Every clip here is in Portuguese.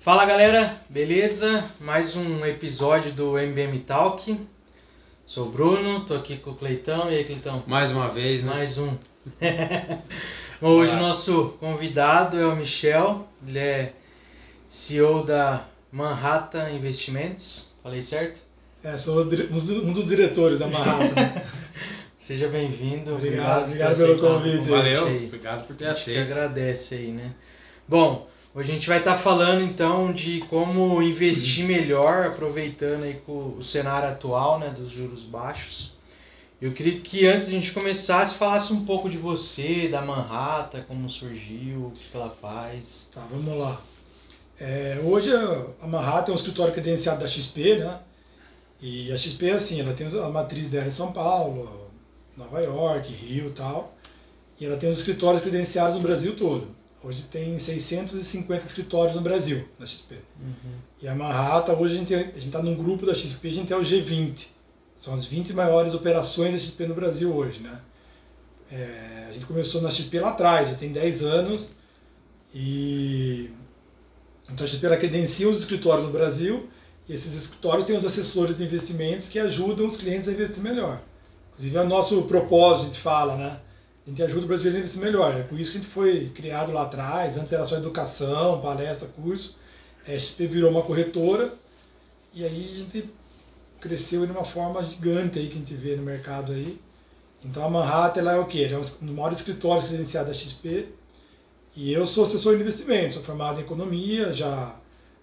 Fala galera, beleza? Mais um episódio do MBM Talk. Sou o Bruno, tô aqui com o Cleitão. E aí, Cleitão? Mais uma vez, né? Mais um. Bom, hoje o nosso convidado é o Michel, ele é CEO da Manhattan Investimentos. Falei certo? É, sou um dos diretores da Manhattan. Seja bem-vindo. Obrigado, obrigado, pelo convite. Valeu, obrigado por ter aceito. A gente agradece aí, né? Bom, Hoje a gente vai estar tá falando então de como investir melhor, aproveitando aí com o cenário atual, né, dos juros baixos. Eu queria que antes de a gente começasse falasse um pouco de você, da Manhattan, como surgiu, o que ela faz. Tá, vamos lá. É, hoje a Manhattan é um escritório credenciado da XP, né? E a XP é assim, ela tem a matriz dela em São Paulo, Nova York, Rio e tal. E ela tem os escritórios credenciados no Brasil todo. Hoje tem 650 escritórios no Brasil, da XP. Uhum. E a Manhattan, hoje a gente está num grupo da XP, a gente é o G20. São as 20 maiores operações da XP no Brasil hoje, né? É, a gente começou na XP lá atrás, já tem 10 anos. E então a XP ela credencia os escritórios no Brasil esses escritórios têm os assessores de investimentos que ajudam os clientes a investir melhor. Inclusive é o nosso propósito, a gente fala, né? a gente ajuda o brasileiro a ser melhor. É por isso que a gente foi criado lá atrás, antes era só educação, palestra, curso. A XP virou uma corretora e aí a gente cresceu de uma forma gigante aí que a gente vê no mercado aí. Então a Manhattan ela é o quê? Ela é um dos maiores escritórios credenciados da XP. E eu sou assessor de investimentos, sou formado em economia, já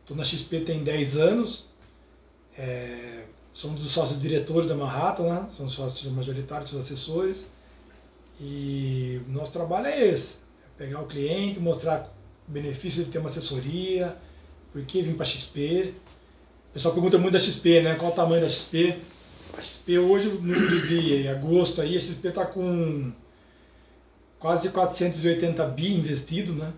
estou na XP tem 10 anos. É, sou um dos sócios diretores da Manhattan, né? são sócios majoritários, são assessores. E o nosso trabalho é esse: é pegar o cliente, mostrar o benefício de ter uma assessoria, por que vir para XP. O pessoal pergunta muito da XP, né? Qual o tamanho da XP? A XP hoje, no mês de agosto, aí, a XP está com quase 480 bi investido, né?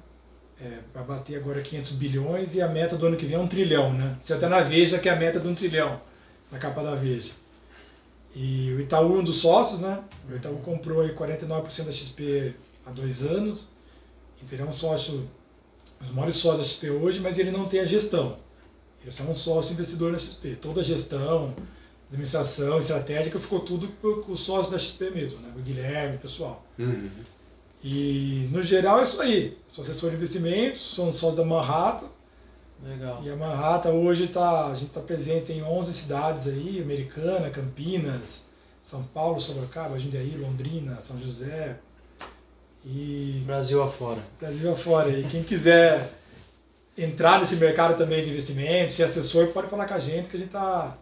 É, vai bater agora 500 bilhões e a meta do ano que vem é um trilhão, né? Você até na Veja que é a meta de um trilhão, na capa da Veja. E o Itaú é um dos sócios, né? O Itaú comprou aí 49% da XP há dois anos. Então ele é um sócio, um dos maiores sócios da XP hoje, mas ele não tem a gestão. Ele só é um sócio investidor na XP. Toda a gestão, administração, estratégica, ficou tudo com o sócio da XP mesmo, né? O Guilherme, o pessoal. Uhum. E no geral é isso aí. Sou assessor de investimentos, sou um sócio da Manhattan Legal. E a Manhattan hoje tá, a gente está presente em 11 cidades aí, Americana, Campinas, São Paulo, Sorocaba, Jundiaí, Londrina, São José. E Brasil afora. Brasil afora. E quem quiser entrar nesse mercado também de investimentos, ser assessor, pode falar com a gente, que a gente está.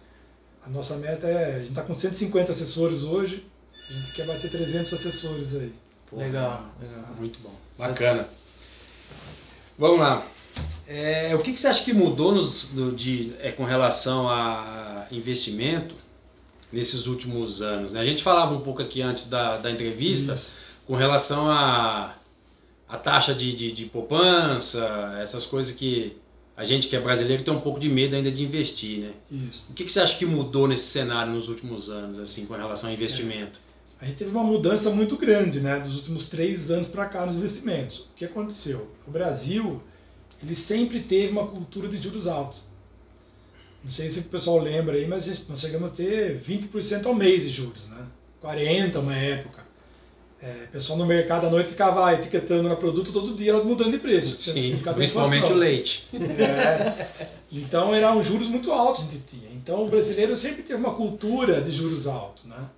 A nossa meta é. A gente está com 150 assessores hoje, a gente quer bater 300 assessores aí. Legal, legal. Muito bom. Bacana. Vamos lá. É, o que, que, você acha que mudou nos, do, de, é, com relação a investimento nesses últimos anos? Né? A gente falava um pouco aqui antes da, da entrevista Isso. com relação a, a taxa de, de, de, poupança, essas coisas que a gente que é brasileiro tem um pouco de medo ainda de investir. Né? Isso. O que, que você acha que mudou nesse cenário nos últimos anos assim com relação ao investimento? É. A gente teve uma mudança muito grande né, dos últimos três anos para cá nos investimentos. O que aconteceu? O Brasil ele sempre teve uma cultura de juros altos. Não sei se o pessoal lembra aí, mas nós chegamos a ter 20% ao mês de juros, né? 40% uma época. É, o pessoal no mercado à noite ficava etiquetando no produto todo dia, mudando de preço. Sim, principalmente o leite. É, então eram juros muito altos que a gente tinha. Então o brasileiro sempre teve uma cultura de juros altos. Né?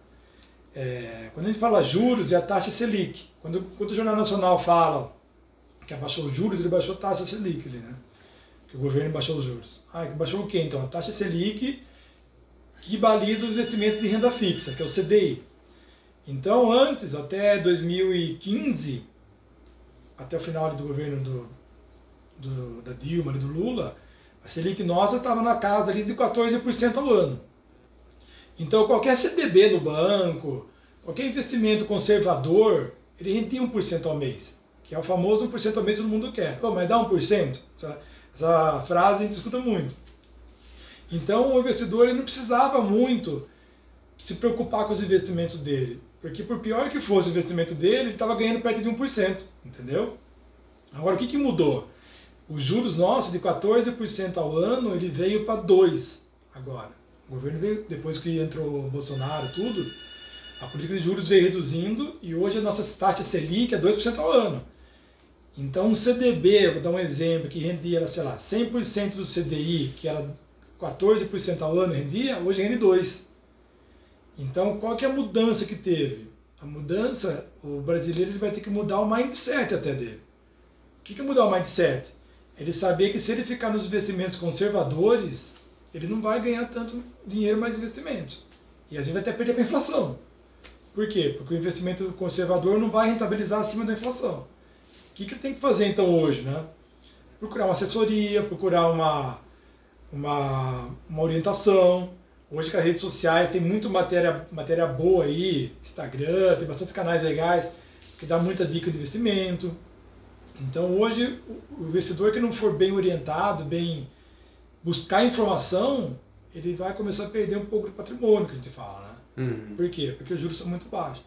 É, quando a gente fala juros, é a taxa Selic. Quando, quando o Jornal Nacional fala que abaixou os juros, ele baixou a taxa Selic, né? que o governo baixou os juros. Ah, que baixou o quê então? A taxa Selic que baliza os investimentos de renda fixa, que é o CDI. Então, antes, até 2015, até o final do governo do, do da Dilma e do Lula, a Selic nossa estava na casa ali de 14% ao ano. Então, qualquer CDB no banco, qualquer investimento conservador, ele rendia 1% ao mês que é o famoso 1% ao mês todo mundo quer. Pô, mas dá 1%? Essa, essa frase a gente escuta muito. Então o investidor ele não precisava muito se preocupar com os investimentos dele. Porque por pior que fosse o investimento dele, ele estava ganhando perto de 1%, entendeu? Agora, o que, que mudou? Os juros nossos, de 14% ao ano, ele veio para 2% agora. O governo veio, depois que entrou Bolsonaro tudo, a política de juros veio reduzindo e hoje a nossa taxa Selic é 2% ao ano. Então, um CDB, vou dar um exemplo, que rendia, sei lá, 100% do CDI, que era 14% ao ano rendia, hoje rende 2%. Então, qual que é a mudança que teve? A mudança, o brasileiro ele vai ter que mudar o mindset até dele. O que, que é mudar o mindset? Ele saber que se ele ficar nos investimentos conservadores, ele não vai ganhar tanto dinheiro mais investimentos. E às vezes vai até perder para a inflação. Por quê? Porque o investimento conservador não vai rentabilizar acima da inflação. O que, que tem que fazer então hoje? Né? Procurar uma assessoria, procurar uma, uma, uma orientação, Hoje com as redes sociais tem muito matéria, matéria boa aí, Instagram, tem bastante canais legais que dá muita dica de investimento. Então hoje o investidor que não for bem orientado, bem buscar informação, ele vai começar a perder um pouco do patrimônio que a gente fala, né? Uhum. Por quê? Porque os juros são muito baixos.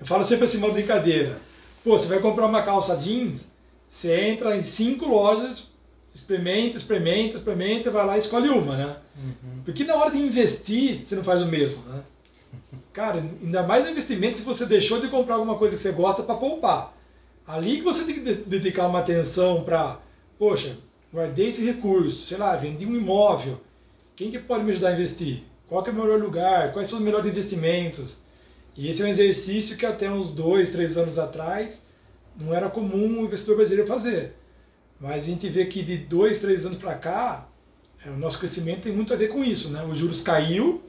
Eu falo sempre assim, uma brincadeira. Pô, você vai comprar uma calça jeans, você entra em cinco lojas experimenta, experimenta, experimenta, vai lá e escolhe uma, né? Uhum. Porque na hora de investir, você não faz o mesmo, né? Cara, ainda mais investimento se você deixou de comprar alguma coisa que você gosta para poupar. Ali que você tem que dedicar uma atenção para, poxa, guardei esse recurso, sei lá, vendi um imóvel. Quem que pode me ajudar a investir? Qual é o melhor lugar? Quais são os melhores investimentos? E esse é um exercício que até uns dois, três anos atrás não era comum o investidor brasileiro fazer. Mas a gente vê que de dois, três anos para cá, é, o nosso crescimento tem muito a ver com isso. Né? Os juros caiu,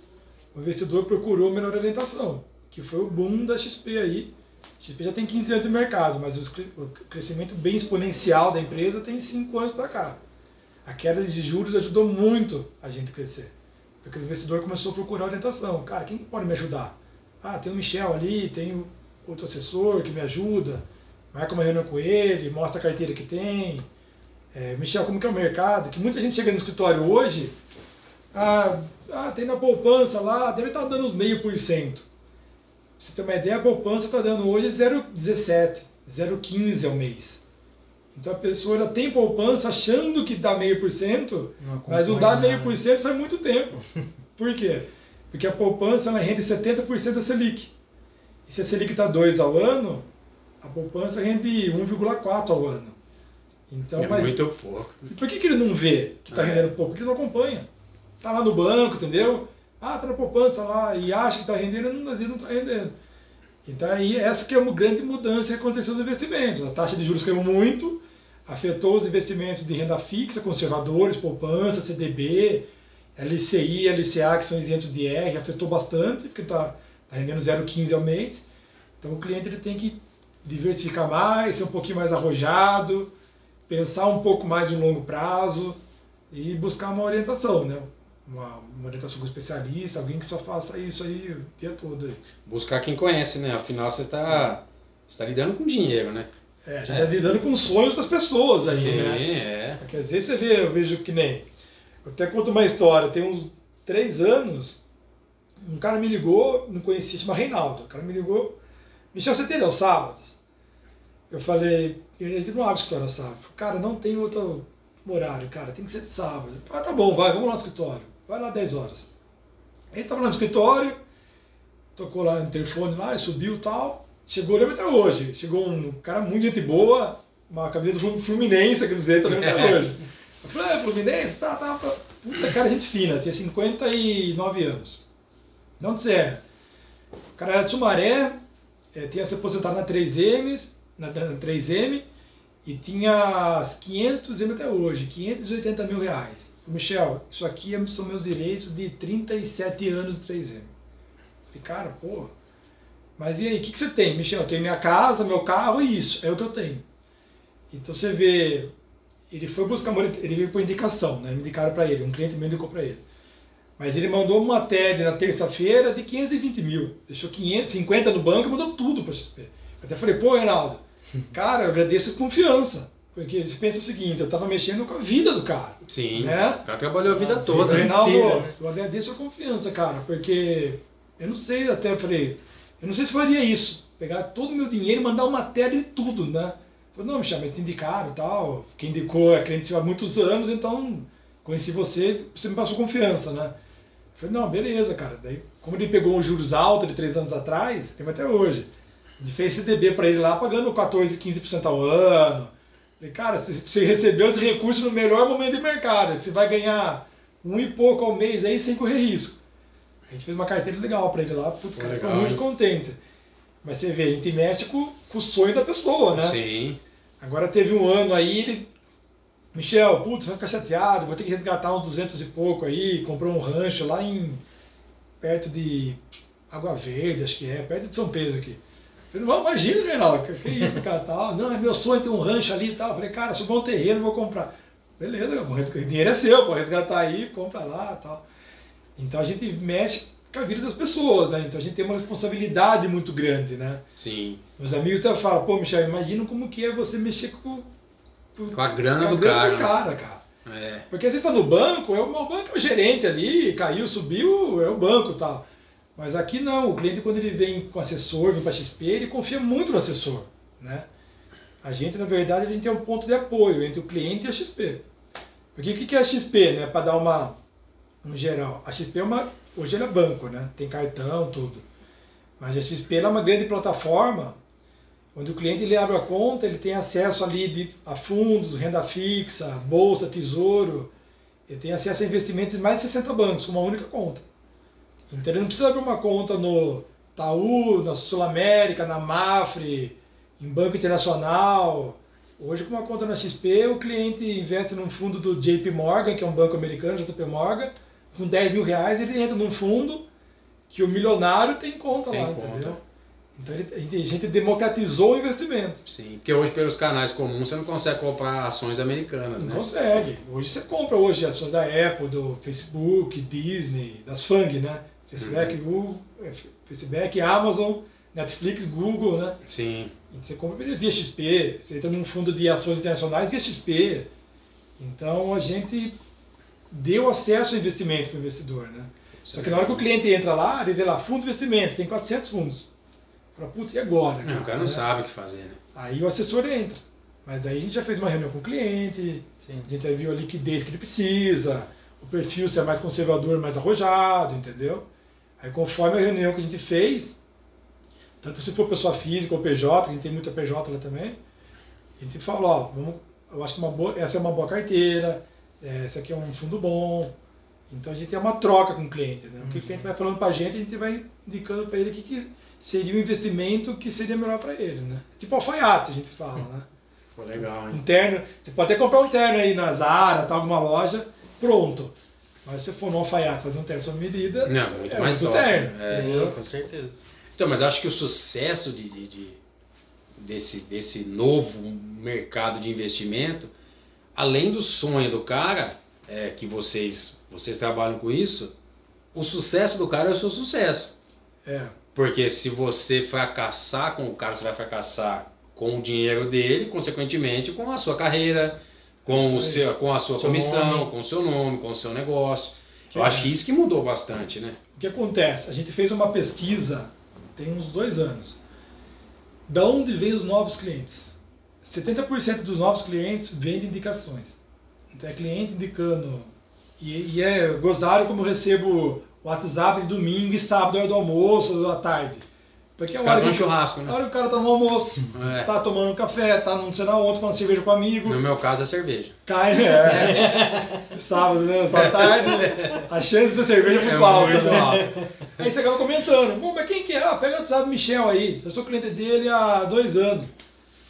o investidor procurou melhor orientação, que foi o boom da XP aí. XP já tem 15 anos de mercado, mas o crescimento bem exponencial da empresa tem 5 anos para cá. A queda de juros ajudou muito a gente crescer, porque o investidor começou a procurar orientação. Cara, quem pode me ajudar? Ah, tem o Michel ali, tem outro assessor que me ajuda, marca uma reunião com ele, mostra a carteira que tem, é, Michel, como que é o mercado? Que muita gente chega no escritório hoje, ah, ah tem na poupança lá, deve estar tá dando uns meio por cento. Você tem uma ideia, a poupança está dando hoje 0,17, 0,15 ao mês. Então a pessoa já tem poupança achando que dá meio por cento, mas não dá meio por cento faz muito tempo. Por quê? Porque a poupança ela rende 70% da Selic. E se a Selic está 2 ao ano, a poupança rende 1,4 ao ano. Então, é mas muito pouco. Por que, que ele não vê que está é. rendendo pouco? Porque ele não acompanha. Está lá no banco, entendeu? Ah, está na poupança lá e acha que está rendendo, às vezes não está rendendo. Então aí essa que é uma grande mudança que aconteceu nos investimentos. A taxa de juros caiu muito, afetou os investimentos de renda fixa, conservadores, poupança, CDB, LCI, LCA, que são isentos de R, afetou bastante, porque está tá rendendo 0,15 ao mês. Então o cliente ele tem que diversificar mais, ser um pouquinho mais arrojado, pensar um pouco mais de longo prazo e buscar uma orientação, né? Uma, uma orientação com um especialista, alguém que só faça isso aí o dia todo. Aí. Buscar quem conhece, né? Afinal, você está tá lidando com dinheiro, né? É, a gente está é, lidando com sonhos das pessoas aí, sim, né? é. Porque às vezes você vê, eu vejo que nem. Eu até conto uma história, tem uns três anos, um cara me ligou, não conhecia, chama Reinaldo. O cara me ligou, Michel, você tem aos sábados? Eu falei, ele não abre escritório sábado. Cara, não tem outro horário, cara, tem que ser de sábado. Ah, tá bom, vai, vamos lá no escritório. Vai lá 10 horas. Ele tava lá no escritório, tocou lá no telefone lá, subiu e tal. Chegou, lembra até hoje. Chegou um cara muito gente boa, uma camiseta do Fluminense, a camiseta, lembra até hoje. Eu falei, é, Fluminense? Tá, tá. Puta cara, gente fina, tinha 59 anos. Onde você é? O cara era de Sumaré, é, tinha se aposentado na 3Ms, na, na 3M, e tinha 500, lembro até hoje, 580 mil reais. Michel, isso aqui é, são meus direitos de 37 anos de 3M. Falei, cara, pô. Mas e aí, o que, que você tem? Michel, eu tenho minha casa, meu carro e isso. É o que eu tenho. Então você vê, ele foi buscar, ele veio por indicação, né? Me indicaram para ele, um cliente me indicou para ele. Mas ele mandou uma TED na terça-feira de 520 mil. Deixou 550 no banco e mandou tudo para XP. Até falei, pô, Reinaldo, Cara, eu agradeço a confiança. Porque você pensa o seguinte, eu estava mexendo com a vida do cara. Sim. Né? O cara trabalhou a vida toda. Reinaldo, né? eu agradeço a confiança, cara, porque Eu não sei, até eu falei, eu não sei se faria isso. Pegar todo o meu dinheiro e mandar uma matéria de tudo, né? Eu falei, não, Michel, mas te indicaram e tal. Quem indicou é cliente há muitos anos, então conheci você, você me passou confiança, né? Eu falei, não, beleza, cara. Daí, como ele pegou um juros alto de três anos atrás, tem até hoje. Gente fez CDB para ele lá, pagando 14, 15% ao ano. Falei, cara, você recebeu esse recurso no melhor momento de mercado, que você vai ganhar um e pouco ao mês aí sem correr risco. A gente fez uma carteira legal para ele lá, putz, cara, ficou muito contente. Mas você vê, a gente mexe com, com, o sonho da pessoa, né? Sim. Agora teve um ano aí, ele. Michel, putz, vai ficar chateado, vou ter que resgatar uns 200 e pouco aí, comprou um rancho lá em. perto de Água Verde, acho que é, perto de São Pedro aqui. Falei, imagina, Reinaldo, que, que isso, cara, tal. Não, é meu sonho ter um rancho ali e tal. Eu falei, cara, subiu um terreno, vou comprar. Beleza, o dinheiro é seu, pode resgatar aí, compra lá tal. Então a gente mexe com a vida das pessoas, né? Então a gente tem uma responsabilidade muito grande, né? Sim. Meus amigos até falam, pô, Michel, imagina como que é você mexer com, com, com a grana, com a do, grana cara, do cara, né? cara. É. Porque às vezes está no banco, é o, o banco é o gerente ali, caiu, subiu, é o banco e tal. Mas aqui não, o cliente quando ele vem com assessor, vem para XP, ele confia muito no assessor, né? A gente, na verdade, a gente tem um ponto de apoio entre o cliente e a XP. Porque o que é a XP, né? Para dar uma, um geral. A XP é uma, hoje ela é banco, né? Tem cartão, tudo. Mas a XP é uma grande plataforma onde o cliente ele abre a conta, ele tem acesso ali de, a fundos, renda fixa, bolsa, tesouro, ele tem acesso a investimentos em mais de 60 bancos, com uma única conta. Então ele não precisa abrir uma conta no Itaú, na Sul América, na Mafre, em Banco Internacional. Hoje, com uma conta na XP, o cliente investe num fundo do JP Morgan, que é um banco americano, JP Morgan, com 10 mil reais, ele entra num fundo que o milionário tem conta tem lá, conta. entendeu? Então ele, a gente democratizou o investimento. Sim, porque hoje pelos canais comuns você não consegue comprar ações americanas, não né? consegue. Hoje você compra hoje ações da Apple, do Facebook, Disney, das FANG, né? Facebook, uhum. Google, é, Facebook, Amazon, Netflix, Google, né? Sim. E você compra via XP, você entra num fundo de ações internacionais via XP. Então a gente deu acesso ao investimento para o investidor, né? Só que na hora que o cliente entra lá, ele vê lá, fundo de investimentos, tem 400 fundos. Fala, putz, e agora? Cara? o cara não né? sabe o que fazer, né? Aí o assessor entra. Mas daí a gente já fez uma reunião com o cliente, Sim. a gente já viu a liquidez que ele precisa, o perfil se é mais conservador, mais arrojado, entendeu? Aí conforme a reunião que a gente fez, tanto se for pessoa física ou PJ, a gente tem muita PJ lá também, a gente falou, ó, vamos, eu acho que uma boa, essa é uma boa carteira, é, esse aqui é um fundo bom. Então a gente tem uma troca com o cliente. Né? O que o cliente vai falando para a gente, a gente vai indicando para ele o que, que seria o investimento que seria melhor para ele. Né? Tipo alfaiate, a gente fala. Né? Foi legal, hein? Um terno, você pode até comprar um terno aí na Zara, tá, alguma loja, pronto. Mas se for no alfaiate fazer um terno sob medida, não, muito é mais muito top. terno. É, Sim, com certeza. Então, mas acho que o sucesso de, de, de, desse, desse novo mercado de investimento, além do sonho do cara, é, que vocês, vocês trabalham com isso, o sucesso do cara é o seu sucesso. É. Porque se você fracassar com o cara, você vai fracassar com o dinheiro dele, consequentemente com a sua carreira, com, o seu, com a sua seu comissão, nome. com o seu nome, com o seu negócio. Que Eu é. acho que isso que mudou bastante, né? O que acontece? A gente fez uma pesquisa tem uns dois anos. Da onde vêm os novos clientes? 70% dos novos clientes vêm de indicações. Então é cliente indicando. E, e é gozaram como eu recebo WhatsApp de domingo e sábado, hora do almoço, à tarde. Porque Os é caras churrasco, né? A hora que o cara tá no almoço, é. tá tomando café, tá não sei na onde, tomando cerveja com amigo. No meu caso é cerveja. Cai, né? Sábado, né? Só tarde, a chance de cerveja é muito é alta. Muito né? alta. Aí você acaba comentando, pô, mas quem que é? Ah, pega o WhatsApp do Michel aí. Eu sou cliente dele há dois anos.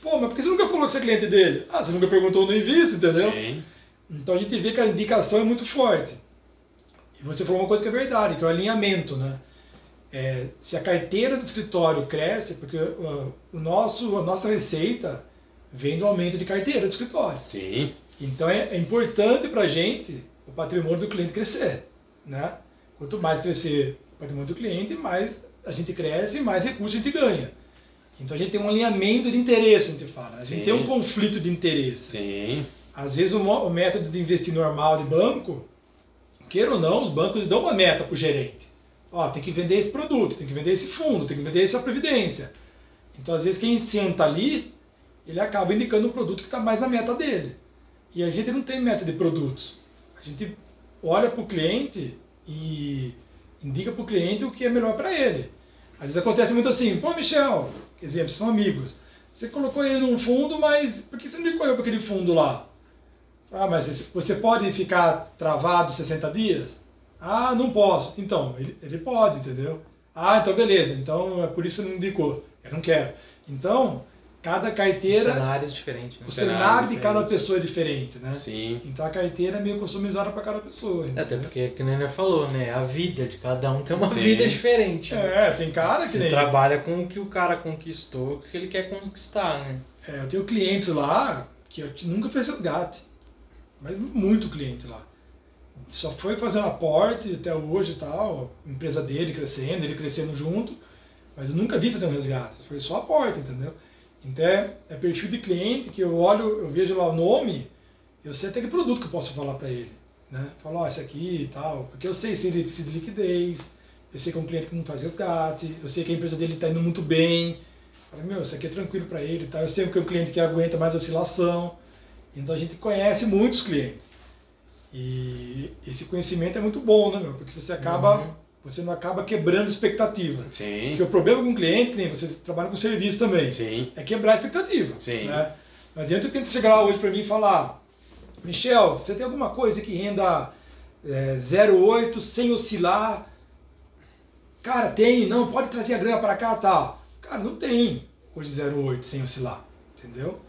Pô, mas por que você nunca falou que você é cliente dele? Ah, você nunca perguntou no Invis, entendeu? Sim. Então a gente vê que a indicação é muito forte. E você falou uma coisa que é verdade, que é o alinhamento, né? É, se a carteira do escritório cresce, porque uh, o nosso, a nossa receita vem do aumento de carteira do escritório. Sim. Então é, é importante para a gente o patrimônio do cliente crescer. Né? Quanto mais crescer o patrimônio do cliente, mais a gente cresce e mais recursos a gente ganha. Então a gente tem um alinhamento de interesse, a gente fala. A gente Sim. tem um conflito de interesse. Sim. Às vezes o, o método de investir normal de banco, queira ou não, os bancos dão uma meta para o gerente ó, tem que vender esse produto, tem que vender esse fundo, tem que vender essa previdência. Então, às vezes, quem senta ali, ele acaba indicando um produto que está mais na meta dele. E a gente não tem meta de produtos. A gente olha para o cliente e indica para o cliente o que é melhor para ele. Às vezes acontece muito assim, pô, Michel, exemplo, são amigos. Você colocou ele num fundo, mas por que você não indicou eu para aquele fundo lá? Ah, mas você pode ficar travado 60 dias? Ah, não posso. Então, ele, ele pode, entendeu? Ah, então beleza. Então é por isso que não indicou. Eu não quero. Então, cada carteira. Um cenário diferente. Né? O cenário de cada pessoa é diferente, né? Sim. Então a carteira é meio customizada para cada pessoa. É, até porque, que nem falou, né? A vida de cada um tem uma Sim. vida diferente. Né? É, tem cara que. Você nem... trabalha com o que o cara conquistou, o que ele quer conquistar, né? É, eu tenho clientes lá que nunca fez resgate. Mas muito cliente lá. Só foi fazendo aporte até hoje e tal, empresa dele crescendo, ele crescendo junto, mas eu nunca vi fazendo resgate, foi só aporte, entendeu? Então é, é, perfil de cliente que eu olho, eu vejo lá o nome, eu sei até que produto que eu posso falar para ele. Né? Falo, ó, oh, esse aqui e tal, porque eu sei se ele precisa de liquidez, eu sei que é um cliente que não faz resgate, eu sei que a empresa dele está indo muito bem. Falo, meu, isso aqui é tranquilo para ele, tá? eu sei que é um cliente que aguenta mais oscilação. Então a gente conhece muitos clientes. E esse conhecimento é muito bom, né, meu? Porque você acaba. Uhum. Você não acaba quebrando expectativa. Sim. Porque o problema com o cliente, que nem você trabalha com serviço também, Sim. é quebrar a expectativa. Sim. Né? Não adianta o cliente chegar lá hoje para mim e falar: Michel, você tem alguma coisa que renda é, 0,8 sem oscilar? Cara, tem, não, pode trazer a grana para cá tal. Cara, não tem hoje 0,8 sem oscilar. Entendeu?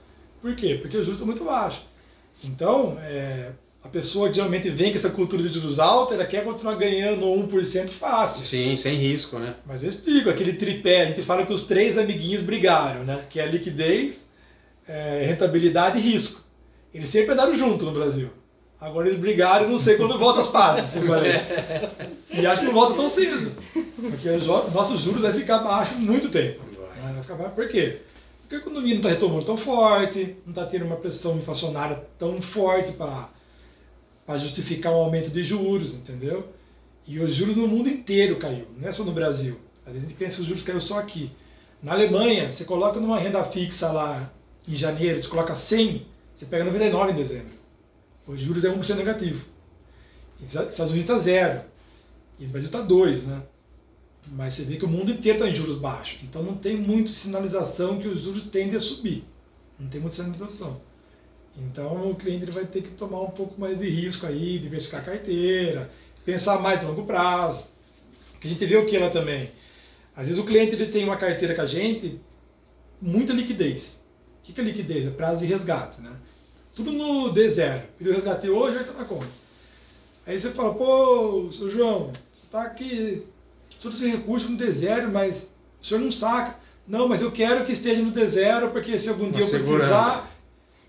Por quê? Porque os juros estão muito baixos. Então, é, a pessoa geralmente vem com essa cultura de juros altos, ela quer continuar ganhando 1% fácil. Sim, sem risco, né? Mas eu explico, aquele tripé, a gente fala que os três amiguinhos brigaram, né? Que é a liquidez, é, rentabilidade e risco. Eles sempre andaram junto no Brasil. Agora eles brigaram não sei quando volta as pazes. e acho que não volta tão cedo. Porque os nossos juros vai ficar baixo muito tempo. Vai ficar baixo, por quê? Porque a economia não está retomando tão forte, não está tendo uma pressão inflacionária tão forte para justificar um aumento de juros, entendeu? E os juros no mundo inteiro caiu, não é só no Brasil. Às vezes a gente pensa que os juros caiu só aqui. Na Alemanha, você coloca numa renda fixa lá em janeiro, você coloca 100, você pega 99 em dezembro. Os juros é 1% negativo. Estados Unidos está zero. E o Brasil está 2, né? Mas você vê que o mundo inteiro está em juros baixos. Então não tem muita sinalização que os juros tendem a subir. Não tem muita sinalização. Então o cliente ele vai ter que tomar um pouco mais de risco aí, diversificar a carteira, pensar mais a longo prazo. Que a gente vê o que lá também. Às vezes o cliente ele tem uma carteira com a gente, muita liquidez. O que é liquidez? É prazo de resgate, né? Tudo no D0. Eu resgatei hoje, já está na conta. Aí você fala, pô, seu João, você está aqui todo esse recurso no D0, mas o senhor não saca. Não, mas eu quero que esteja no D0, porque se algum Uma dia eu precisar.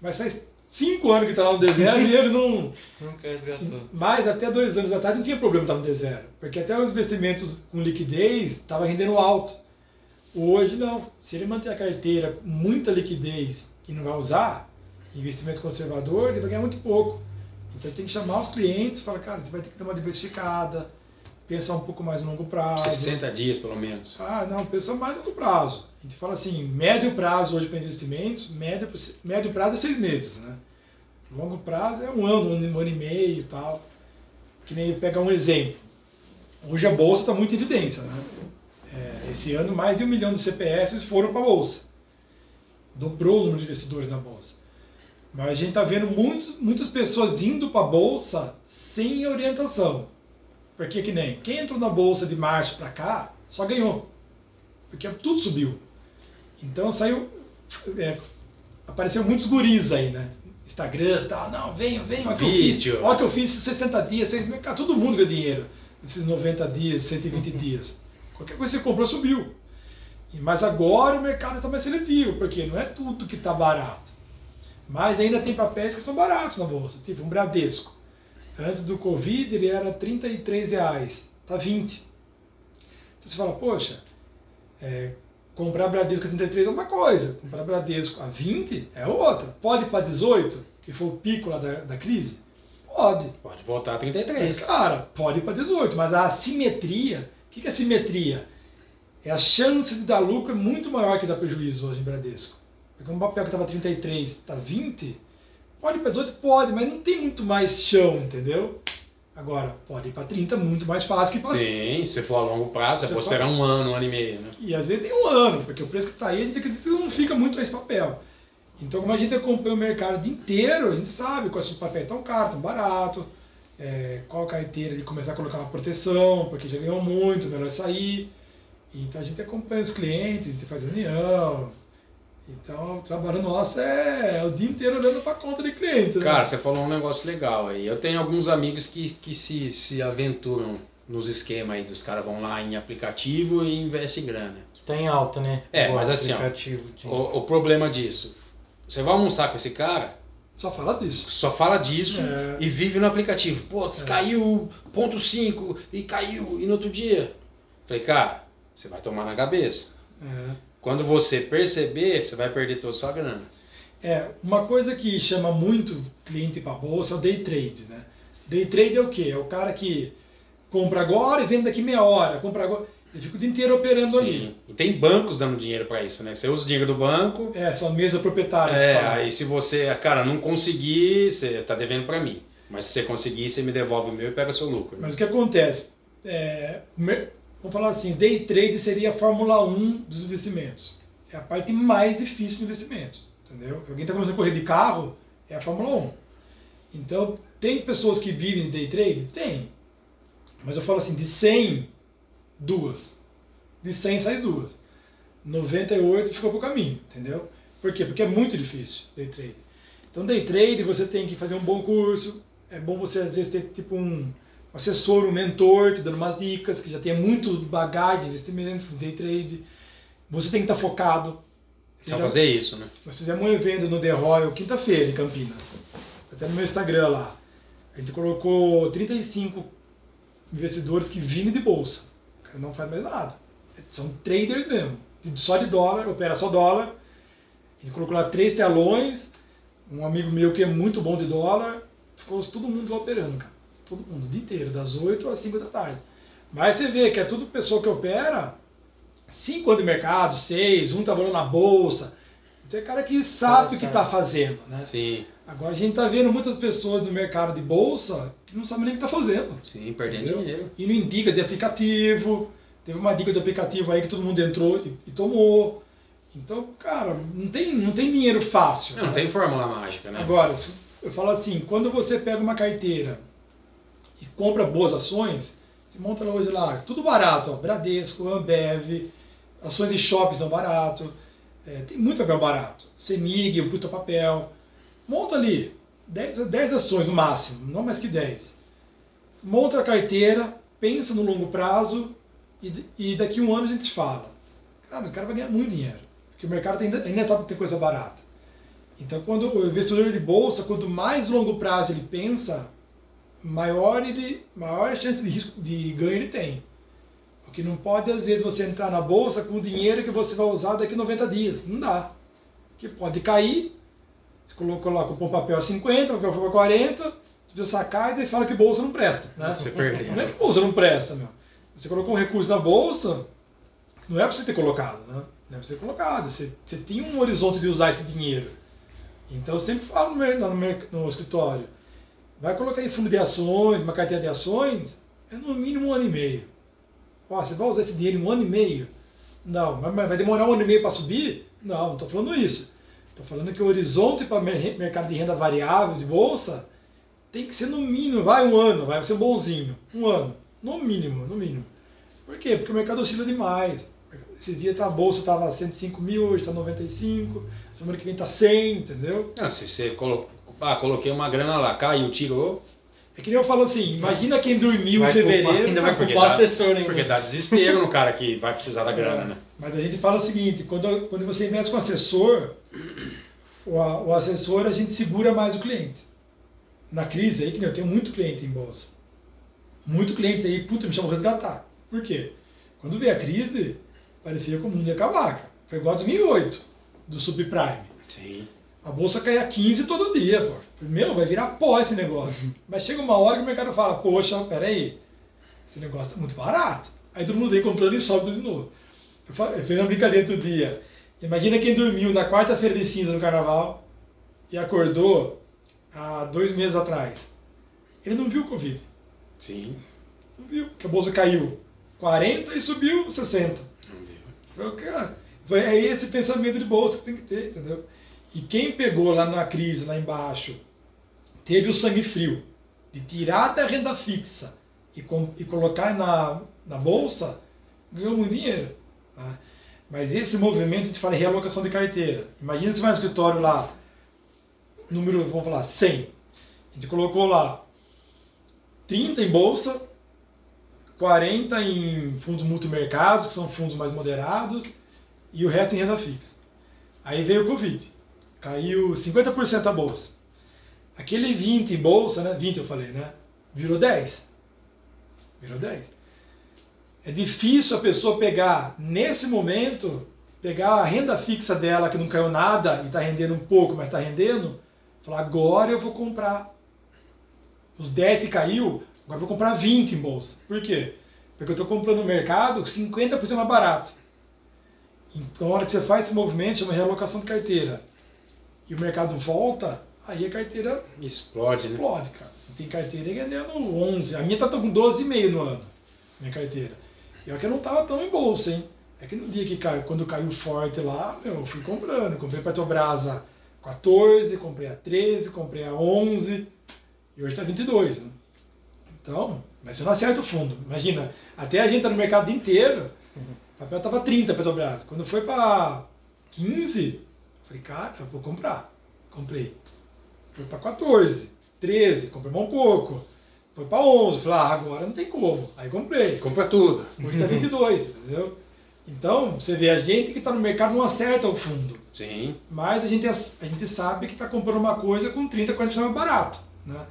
Mas faz cinco anos que está lá no D0 e ele não. Nunca resgatou. Mas até dois anos atrás não tinha problema estar no D0, porque até os investimentos com liquidez estavam rendendo alto. Hoje não. Se ele manter a carteira muita liquidez e não vai usar, investimento conservador, ele vai ganhar muito pouco. Então ele tem que chamar os clientes e falar, cara, você vai ter que ter uma diversificada pensar um pouco mais no longo prazo. 60 dias, pelo menos. Ah, não, pensa mais no longo prazo. A gente fala assim, médio prazo hoje para investimentos, médio, médio prazo é seis meses, né? Longo prazo é um ano, um ano e meio e tal. Que nem pegar um exemplo. Hoje a bolsa está muito em evidência, né? É, esse ano mais de um milhão de CPFs foram para a bolsa. Dobrou o número de investidores na bolsa. Mas a gente está vendo muitos, muitas pessoas indo para a bolsa sem orientação. Porque que nem quem entrou na bolsa de março para cá só ganhou. Porque tudo subiu. Então saiu. É, apareceu muitos guris aí, né? Instagram tal. Não, venham, venham. Olha que eu fiz. Olha que eu fiz 60 dias, 6 mil. Cara, todo mundo ganha dinheiro. Esses 90 dias, 120 dias. Qualquer coisa que você comprou subiu. Mas agora o mercado está mais seletivo, porque não é tudo que está barato. Mas ainda tem papéis que são baratos na bolsa, tipo um Bradesco. Antes do Covid ele era 33 reais, tá 20. Então você fala, poxa, é, comprar Bradesco a 33 é uma coisa, comprar Bradesco a 20 é outra. Pode ir para 18, que foi o pico lá da, da crise? Pode. Pode voltar a 33. Mas, cara, pode ir para 18, mas a assimetria que, que é simetria? É a chance de dar lucro é muito maior que dar prejuízo hoje em Bradesco. Porque um papel que estava 33 está 20, pode ir para 18? Pode, mas não tem muito mais chão, entendeu? Agora, pode ir para 30 muito mais fácil que para. Sim, se for a longo prazo, você, você pode esperar um ano, um ano e meio. Né? E às vezes tem um ano, porque o preço que está aí, a gente acredita que não fica muito esse papel. Então, como a gente acompanha o mercado inteiro, a gente sabe quais os papéis estão caros, estão baratos, é, qual carteira de começar a colocar uma proteção, porque já ganhou muito, melhor sair. Então a gente acompanha os clientes, a gente faz reunião. Então o trabalho nosso é, o dia inteiro olhando para a conta de cliente. Né? Cara, você falou um negócio legal aí. Eu tenho alguns amigos que, que se, se aventuram nos esquemas aí dos caras vão lá em aplicativo e investem grana. Que tá em alta, né? É, mas assim, ó, o, o problema disso, você vai almoçar com esse cara, só fala disso. Só fala disso é. e vive no aplicativo. Pô, é. caiu ponto 5 e caiu e no outro dia. Falei, cara, você vai tomar na cabeça. É. Quando você perceber, você vai perder toda a sua grana. É, uma coisa que chama muito cliente para bolsa é o day trade, né? Day trade é o quê? É o cara que compra agora e vende daqui meia hora, compra agora. Ele fica o dia inteiro operando Sim. ali. E tem bancos dando dinheiro para isso, né? Você usa o dinheiro do banco. É, são mesa proprietária. É, aí se você, cara, não conseguir, você tá devendo para mim. Mas se você conseguir, você me devolve o meu e pega seu lucro. Mas o que acontece? É, vamos falar assim, day trade seria a Fórmula 1 dos investimentos. É a parte mais difícil do investimento, entendeu? Se alguém está começando a correr de carro, é a Fórmula 1. Então, tem pessoas que vivem de day trade? Tem. Mas eu falo assim, de 100 duas. De 100 sai duas. 98 ficou pro caminho, entendeu? Por quê? Porque é muito difícil day trade. Então day trade você tem que fazer um bom curso, é bom você às vezes ter tipo um assessor, um mentor, te dando umas dicas, que já tem muito bagagem de investimento, day trade. Você tem que estar focado. Precisa fazer isso, né? Nós fizemos um evento no The Royal quinta-feira em Campinas. Até no meu Instagram lá. A gente colocou 35 investidores que vivem de bolsa não faz mais nada. São traders mesmo. Só de dólar, opera só dólar. Ele colocou lá três telões. Um amigo meu que é muito bom de dólar. Ficou todo mundo lá operando, cara. Todo mundo, o dia inteiro, das 8 às 5 da tarde. Mas você vê que é tudo pessoa que opera 5 anos de mercado, 6, um trabalhando na bolsa. Tem cara que sabe o que está fazendo, né? Sim. Agora a gente está vendo muitas pessoas no mercado de bolsa que não sabem nem o que está fazendo. Sim, perdendo entendeu? dinheiro. E não indica de aplicativo. Teve uma dica de aplicativo aí que todo mundo entrou e, e tomou. Então, cara, não tem, não tem dinheiro fácil. Não, né? tem fórmula mágica, né? Agora, eu falo assim, quando você pega uma carteira e compra boas ações, você monta hoje lá, tudo barato, ó, Bradesco, Ambev, ações de shopping são barato, é, tem muito papel barato. Semig, o Puta Papel. Monta ali 10, 10 ações no máximo, não mais que 10. Monta a carteira, pensa no longo prazo e, e daqui a um ano a gente fala. Cara, o cara vai ganhar muito dinheiro, porque o mercado ainda, ainda está tem coisa barata. Então, quando o investidor de bolsa, quanto mais longo prazo ele pensa, maior, ele, maior chance de, risco, de ganho ele tem. Porque não pode, às vezes, você entrar na bolsa com o dinheiro que você vai usar daqui a 90 dias. Não dá. Porque pode cair, você colocou lá, comprou um papel a 50, o papel para 40, você precisa sacar e daí fala que bolsa não presta. Né? Você perdeu. Não é que bolsa não presta, meu. Você colocou um recurso na bolsa, não é para você ter colocado, né? Não é para você ter colocado. Você, você tinha um horizonte de usar esse dinheiro. Então eu sempre falo no, no, no escritório, vai colocar em fundo de ações, uma carteira de ações, é no mínimo um ano e meio. Ó, você vai usar esse dinheiro em um ano e meio? Não, mas vai demorar um ano e meio para subir? Não, não estou falando isso. Estou falando que o horizonte para mercado de renda variável, de bolsa, tem que ser no mínimo, vai um ano, vai ser bonzinho, um ano. No mínimo, no mínimo. Por quê? Porque o mercado oscila demais. Esses dias tá, a bolsa estava 105 mil, hoje está 95, semana que vem está 100, entendeu? Ah, se você colocou, ah, coloquei uma grana lá, caiu, tirou. É que nem eu falo assim, imagina quem dormiu vai em fevereiro. Culpar, ainda vai culpar o assessor ainda. Porque dá desespero no cara que vai precisar da grana, é, né? Mas a gente fala o seguinte, quando, quando você investe com assessor, o, o assessor a gente segura mais o cliente. Na crise aí, que eu tenho muito cliente em bolsa muito cliente aí, puta, me chamou resgatar. Por quê? Quando veio a crise, parecia que o mundo ia acabar. Foi igual a 2008, do subprime. Sim. A bolsa caía 15 todo dia, pô. Meu, vai virar pó esse negócio. Mas chega uma hora que o mercado fala, poxa, peraí, esse negócio tá muito barato. Aí todo mundo vem comprando e sobe tudo de novo. Eu, fiz uma brincadeira outro dia. Imagina quem dormiu na quarta-feira de cinza no carnaval e acordou há dois meses atrás. Ele não viu o Covid. Sim. Não viu, porque a bolsa caiu 40 e subiu 60. Não viu. Falei, cara, é esse pensamento de bolsa que tem que ter, entendeu? E quem pegou lá na crise, lá embaixo, teve o sangue frio de tirar da renda fixa e, com, e colocar na, na bolsa, ganhou muito dinheiro. Tá? Mas esse movimento de falar realocação de carteira. Imagina se vai no escritório lá, número, vamos falar, 100. A gente colocou lá 30 em bolsa, 40 em fundos multimercados, que são fundos mais moderados, e o resto em renda fixa. Aí veio o Covid. Caiu 50% a bolsa. Aquele 20 em bolsa, né? 20 eu falei, né? Virou 10. Virou 10. É difícil a pessoa pegar, nesse momento, pegar a renda fixa dela, que não caiu nada e está rendendo um pouco, mas está rendendo, falar, agora eu vou comprar. Os 10 que caiu, agora eu vou comprar 20 em bolsa. Por quê? Porque eu estou comprando no mercado 50% mais barato. Então, na hora que você faz esse movimento, chama realocação de carteira, e o mercado volta, aí a carteira Explode, né? explode, cara. Tem carteira ganhando 11. A minha tá com 12,5 no ano, minha carteira. E é que eu não tava tão em bolsa, hein? É que no dia que caiu, quando caiu forte lá, meu, eu fui comprando. Comprei Petrobras a 14, comprei a 13, comprei a 11 e hoje tá 22, né? Então, mas você não acerta o fundo. Imagina, até a gente tá no mercado inteiro, o papel tava 30 Petrobras. Quando foi para 15, eu falei, cara, eu vou comprar. Comprei. Foi para 14, 13, comprei mais um pouco. Foi para 11, falei, ah, agora não tem como. Aí comprei. Compra tudo. Hoje tá 22, entendeu? Então, você vê, a gente que está no mercado não acerta o fundo. Sim. Mas a gente, a gente sabe que está comprando uma coisa com 30, 40% mais barato. Né?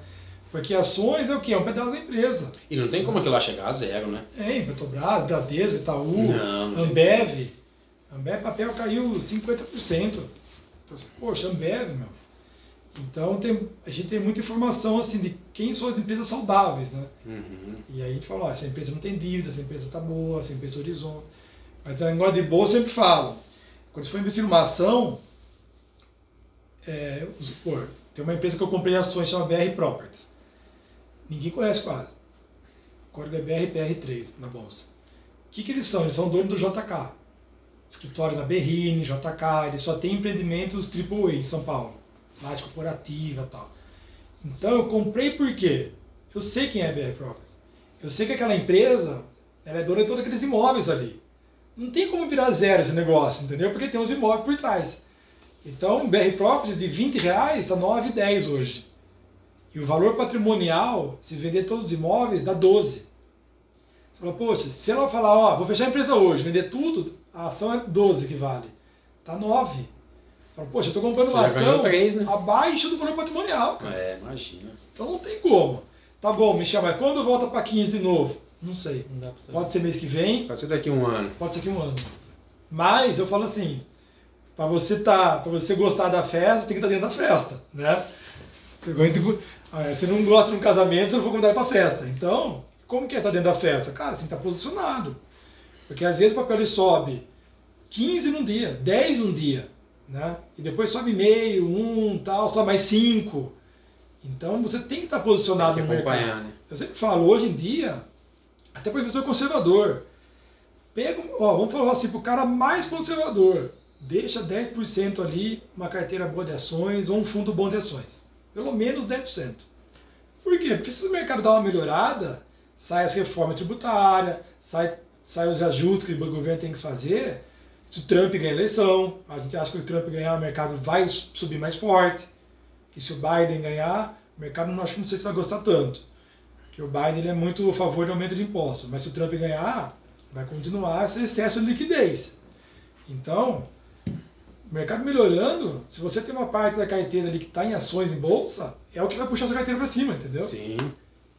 Porque ações é o quê? É um pedaço da empresa. E não tem como aquilo lá chegar a zero, né? É, Petrobras, Bradesco, Itaú, Não, não. Ambev. Ambev papel caiu 50%. Então, assim, poxa, Ambev, meu. Então tem, a gente tem muita informação assim de quem são as empresas saudáveis, né? Uhum. E aí a gente fala, ó, essa empresa não tem dívida, essa empresa tá boa, essa empresa horizonte. Mas a negócio de boa eu sempre falo. Quando você for investir numa ação, é, supor, tem uma empresa que eu comprei ações chama BR Properties. Ninguém conhece quase. O código é BRPR3 na bolsa. O que, que eles são? Eles são donos do JK. Escritórios da Berrine, JK, eles só têm empreendimentos AAA em São Paulo. Laje corporativa tal. Então eu comprei por quê? Eu sei quem é a BR Properties. Eu sei que aquela empresa ela é dona de todos aqueles imóveis ali. Não tem como virar zero esse negócio, entendeu? Porque tem os imóveis por trás. Então, BR Properties de 20 reais está 9,10 hoje. E o valor patrimonial, se vender todos os imóveis, dá 12. Você fala, poxa, se ela falar, ó, vou fechar a empresa hoje, vender tudo, a ação é 12 que vale. Tá 9. Fala, poxa, eu estou comprando Você uma ação três, né? abaixo do valor patrimonial, cara. É, imagina. Então não tem como. Tá bom, Michel, mas quando volta para 15 de novo? Não sei. Não dá pra saber. Pode ser mês que vem, Pode ser daqui a um ano. pode ser que um ano. Mas eu falo assim, para você tá, para você gostar da festa, você tem que estar dentro da festa, né? Ah, você não gosta de um casamento, você não for convidado para festa. Então, como que é estar dentro da festa? Cara, você tem que estar posicionado. Porque às vezes o papel ele sobe 15 num dia, 10 num dia, né? E depois sobe meio, um, tal, sobe mais 5. Então você tem que estar posicionado Tem que no mercado. né? Eu sempre falo, hoje em dia, até investidor conservador, pega, ó, vamos falar assim, para o cara mais conservador, deixa 10% ali, uma carteira boa de ações ou um fundo bom de ações. Pelo menos 10%. Por quê? Porque se o mercado dá uma melhorada, sai as reformas tributárias, sai, sai os ajustes que o governo tem que fazer. Se o Trump ganhar a eleição, a gente acha que o Trump ganhar, o mercado vai subir mais forte. Que se o Biden ganhar, o mercado não, acho, não sei se vai gostar tanto. Porque o Biden ele é muito a favor do aumento de impostos. Mas se o Trump ganhar, vai continuar esse excesso de liquidez. Então, o mercado melhorando, se você tem uma parte da carteira ali que está em ações em bolsa, é o que vai puxar sua carteira para cima, entendeu? Sim.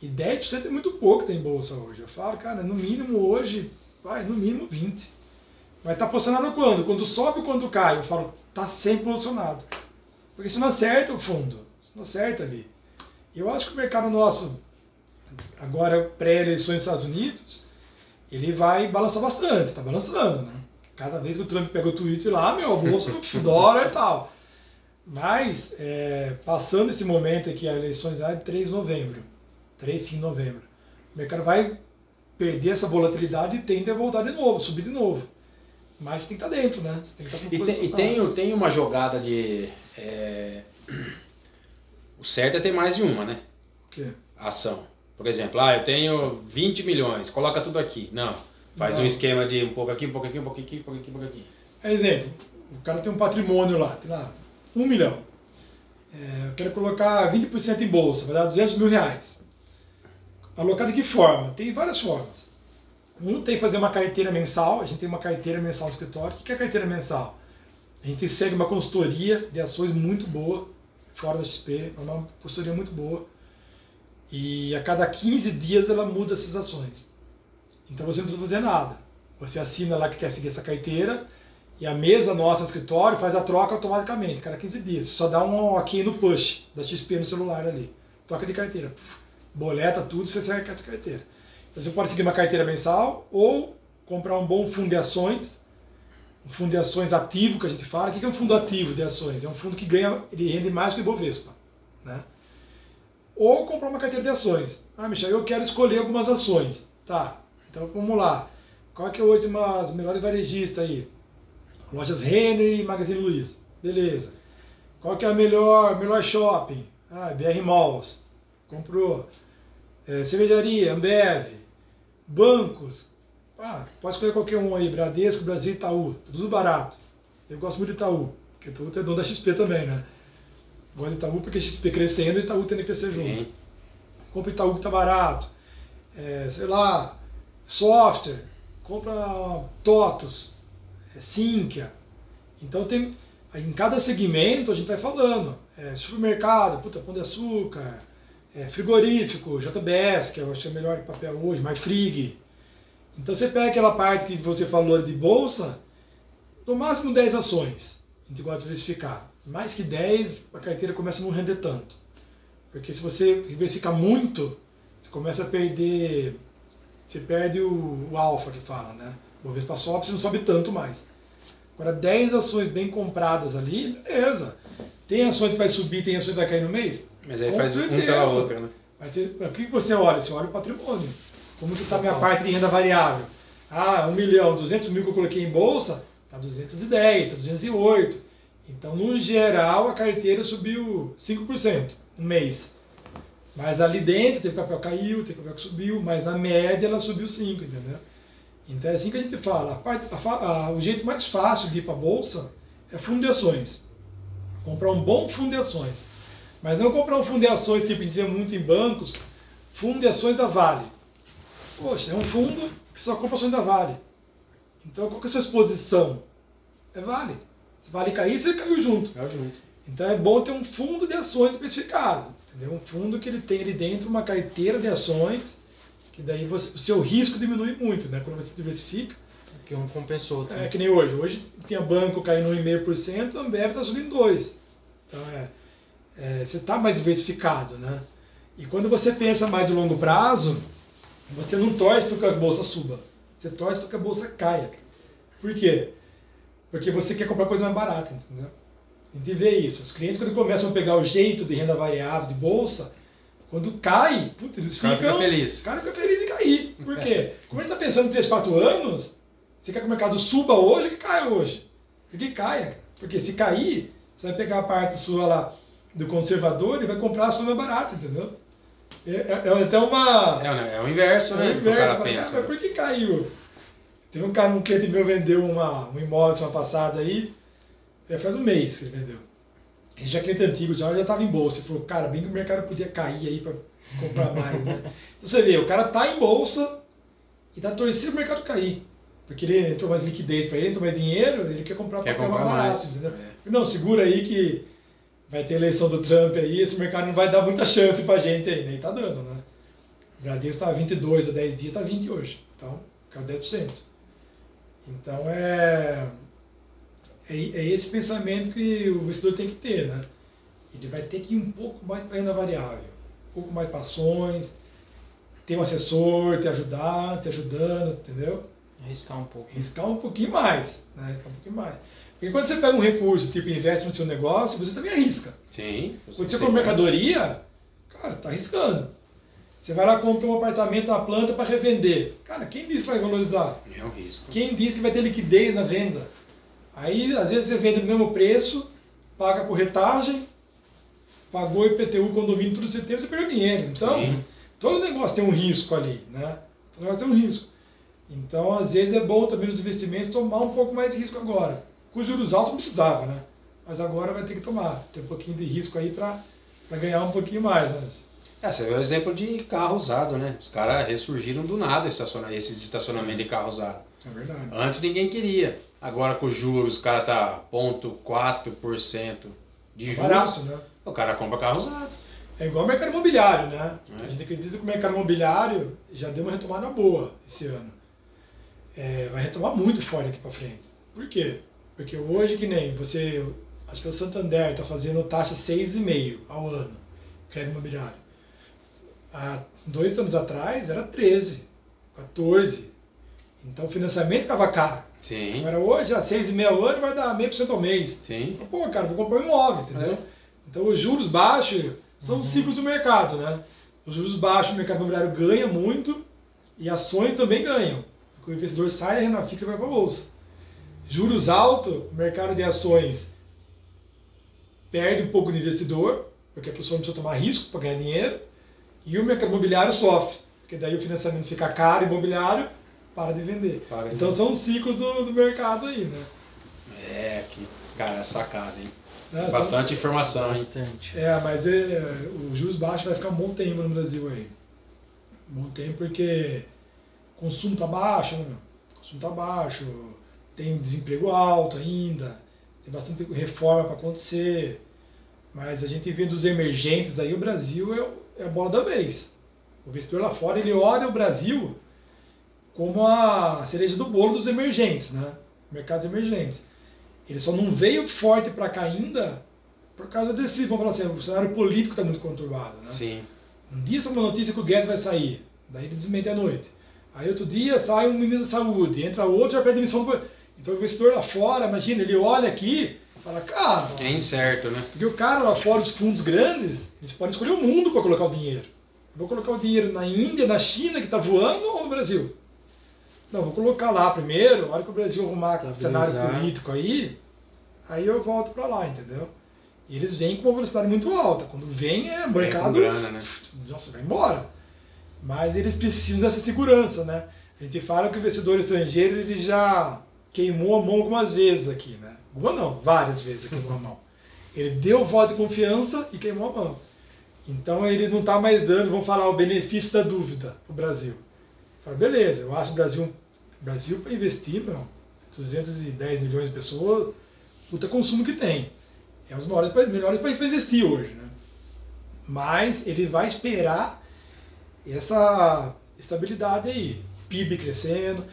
E 10% é muito pouco tem em bolsa hoje. Eu falo, cara, no mínimo hoje, vai, no mínimo 20. Vai estar posicionado quando? Quando sobe ou quando cai? Eu falo, tá sempre posicionado. Porque você não acerta o fundo, você não acerta ali. Eu acho que o mercado nosso, agora pré-eleições nos Estados Unidos, ele vai balançar bastante, tá balançando, né? Cada vez que o Trump pega o Twitter lá, meu, bolsa dólar e tal. Mas, é, passando esse momento aqui, a eleições é 3 de novembro, 3, 5 de novembro, o mercado vai perder essa volatilidade e tende a voltar de novo, subir de novo. Mas você tem que estar dentro, né? Você tem que estar com e, tem, e tem, tem uma jogada de. É... O certo é ter mais de uma, né? O quê? Ação. Por exemplo, ah, eu tenho 20 milhões, coloca tudo aqui. Não. Faz Não. um esquema de um pouco aqui, um pouco aqui, um pouco aqui, um pouco aqui, um pouco aqui. É exemplo, o cara tem um patrimônio lá, tem lá um milhão. É, eu quero colocar 20% em bolsa, vai dar 200 mil reais. Alocar de que forma? Tem várias formas. Um tem que fazer uma carteira mensal, a gente tem uma carteira mensal no escritório. O que é carteira mensal? A gente segue uma consultoria de ações muito boa, fora da XP, é uma consultoria muito boa. E a cada 15 dias ela muda essas ações. Então você não precisa fazer nada. Você assina lá que quer seguir essa carteira e a mesa nossa no escritório faz a troca automaticamente, cada 15 dias. Só dá um aqui no push da XP no celular ali. Troca de carteira. Boleta, tudo, você segue essa carteira. Então você pode seguir uma carteira mensal ou comprar um bom fundo de ações, um fundo de ações ativo que a gente fala. O que é um fundo ativo de ações? É um fundo que ganha, ele rende mais que o Ibovespa. Né? Ou comprar uma carteira de ações. Ah, Michel, eu quero escolher algumas ações. Tá, então vamos lá. Qual que é hoje uma, as melhores varejistas aí? Lojas Renner e Magazine Luiza. Beleza. Qual que é a melhor, melhor shopping? Ah, BR Malls. Comprou. É, cervejaria, Ambev. Bancos. Ah, pode escolher qualquer um aí. Bradesco, Brasil Itaú. Tá tudo barato. Eu gosto muito de Itaú. Porque Itaú é dono da XP também, né? Gosto de Itaú porque XP crescendo e Itaú tendo que crescer junto. Compra Itaú que tá barato. É, sei lá, software. Compra TOTOS é Sinqia. Então tem, em cada segmento a gente vai falando. É, supermercado, puta, pão de açúcar, é, frigorífico, JBS, que eu acho é melhor papel hoje, mais frig. Então você pega aquela parte que você falou de bolsa, no máximo 10 ações. A gente gosta de diversificar. Mais que 10, a carteira começa a não render tanto. Porque se você diversificar muito, você começa a perder. Você perde o, o alfa que fala, né? Uma vez para sobe, você não sobe tanto mais. Agora, 10 ações bem compradas ali, beleza. Tem ações que vai subir, tem ações que vai cair no mês? Mas aí Com faz certeza. um pela outra, né? Mas o que você olha? Você olha o patrimônio. Como que está a minha parte de renda variável? Ah, 1 milhão, 200 mil que eu coloquei em bolsa, está 210, está 208. Então, no geral, a carteira subiu 5% no mês. Mas ali dentro, teve papel que caiu, teve papel que subiu, mas na média ela subiu 5, entendeu? Então é assim que a gente fala. A parte, a, a, o jeito mais fácil de ir para a bolsa é fundo de ações. Comprar um bom fundo de ações. Mas não comprar um fundo de ações, tipo, a gente vê muito em bancos, fundo de ações da Vale. Poxa, é um fundo que só compra ações da Vale. Então qual que é a sua exposição? É Vale. Se Vale cair, você caiu junto. Caiu junto. Então é bom ter um fundo de ações especificado. Entendeu? Um fundo que ele tem ali dentro uma carteira de ações que daí você, o seu risco diminui muito, né? Quando você diversifica. Que um compensou outro. É que nem hoje. Hoje tinha banco caindo 1,5%, a Ambev está subindo 2%. Então é, é você está mais diversificado, né? E quando você pensa mais de longo prazo, você não torce para que a bolsa suba. Você torce para que a bolsa caia. Por quê? Porque você quer comprar coisa mais barata, entendeu? A gente vê isso. Os clientes, quando começam a pegar o jeito de renda variável, de bolsa, quando cai, putz, eles ficam. Fica feliz. O cara fica feliz de cair. Por quê? Como ele está pensando em 3, 4 anos, você quer que o mercado suba hoje que caia hoje. Que caia. Porque se cair, você vai pegar a parte sua lá do conservador e vai comprar a mais barata, entendeu? É, é, é até uma. É, né? é o inverso, né? É o inverso, o cara pensa. Mas por que caiu? Teve um cara, um cliente meu vendeu uma, um imóvel semana passada aí, já faz um mês que ele vendeu. Ele já é cliente antigo, já estava em bolsa. Ele falou, cara, bem que o mercado podia cair aí para comprar mais, né? Então você vê, o cara tá em bolsa e tá torcendo o mercado cair. Porque ele entrou mais liquidez para ele, entrou mais dinheiro, ele quer comprar quer comprar mais barato, entendeu? É. Não, segura aí que vai ter eleição do Trump aí, esse mercado não vai dar muita chance pra gente aí, nem tá dando, né? O Bradesco tá 22 a 10 dias, tá 20 hoje. Então, caiu 10%. Então é é, é esse pensamento que o investidor tem que ter, né? Ele vai ter que ir um pouco mais para renda variável, um pouco mais para ações. ter um assessor, te ajudar, te ajudando, entendeu? Arriscar um pouco. Arriscar um pouquinho mais, né? Arriscar um pouquinho mais. Porque quando você pega um recurso, tipo, investe no seu negócio, você também arrisca. Sim. Quando você compra mercadoria, cara, você está arriscando. Você vai lá compra um apartamento na planta para revender. Cara, quem disse que vai valorizar? É um risco. Quem disse que vai ter liquidez na venda? Aí, às vezes, você vende no mesmo preço, paga corretagem, pagou IPTU, condomínio, tudo você tem, você perdeu dinheiro. Então, Sim. todo negócio tem um risco ali, né? Todo negócio tem um risco. Então, às vezes, é bom também nos investimentos tomar um pouco mais de risco agora. Com os juros altos não precisava, né? Mas agora vai ter que tomar. Tem um pouquinho de risco aí para ganhar um pouquinho mais, né? É, você vê o exemplo de carro usado, né? Os caras ressurgiram do nada esses estacionamentos de carro usado. É verdade. Antes ninguém queria. Agora com os juros, o cara tá 0,4% de juros. Barato, né? O cara compra carro usado. É igual o mercado imobiliário, né? É. A gente acredita que o mercado imobiliário já deu uma retomada boa esse ano. É, vai retomar muito forte aqui para frente. Por quê? Porque hoje, que nem você, acho que o Santander está fazendo taxa 6,5 ao ano, crédito imobiliário. Há dois anos atrás era 13, 14. Então o financiamento ficava caro. Sim. Agora hoje, a 6,5 ao ano vai dar meio por cento ao mês. Sim. Pô, cara, vou comprar um imóvel, entendeu? É. Então os juros baixos são os ciclos do mercado, né? Os juros baixos, o mercado imobiliário ganha muito e ações também ganham. Porque o investidor sai da renda fixa e vai para a bolsa. Juros altos, o mercado de ações perde um pouco de investidor, porque a pessoa não precisa tomar risco para ganhar dinheiro, e o mercado imobiliário sofre, porque daí o financiamento fica caro, imobiliário para de vender. Para de então são os ciclos do, do mercado aí, né? É, que cara, sacada, hein? São- Bastante informação, hein? Bastante. É, mas é, os juros baixos vai ficar um bom tempo no Brasil aí. Um bom tempo porque o consumo tá baixo, né? O consumo tá baixo, tem desemprego alto ainda, tem bastante reforma para acontecer. Mas a gente vê dos emergentes aí, o Brasil é, é a bola da vez. O investidor lá fora, ele olha o Brasil como a cereja do bolo dos emergentes, né? Mercados emergentes. Ele só não veio forte para cá ainda por causa desse, vamos falar assim, o cenário político está muito conturbado, né? Sim. Um dia sai uma notícia que o Guedes vai sair, daí ele desmente à noite. Aí outro dia sai um ministro da saúde, entra outro já pede demissão. do- Então o investidor lá fora, imagina, ele olha aqui e fala, cara, É incerto, né? porque o cara lá fora, os fundos grandes, eles podem escolher o mundo para colocar o dinheiro. Eu vou colocar o dinheiro na Índia, na China, que está voando, ou no Brasil? Não, vou colocar lá primeiro, a hora que o Brasil arrumar o cenário político aí, aí eu volto para lá, entendeu? E eles vêm com uma velocidade muito alta. Quando vem, é mercado. grana, né? Nossa, vai embora. Mas eles precisam dessa segurança, né? A gente fala que o investidor estrangeiro ele já queimou a mão algumas vezes aqui, né? Uma não, várias vezes queimou a mão. Ele deu voto de confiança e queimou a mão. Então ele não está mais dando, vamos falar, o benefício da dúvida para o Brasil. Fala, beleza, eu acho o Brasil, Brasil para investir, meu, 210 milhões de pessoas, puta consumo que tem. É um dos maiores, melhores países para investir hoje, né? Mas ele vai esperar essa estabilidade aí. PIB crescendo.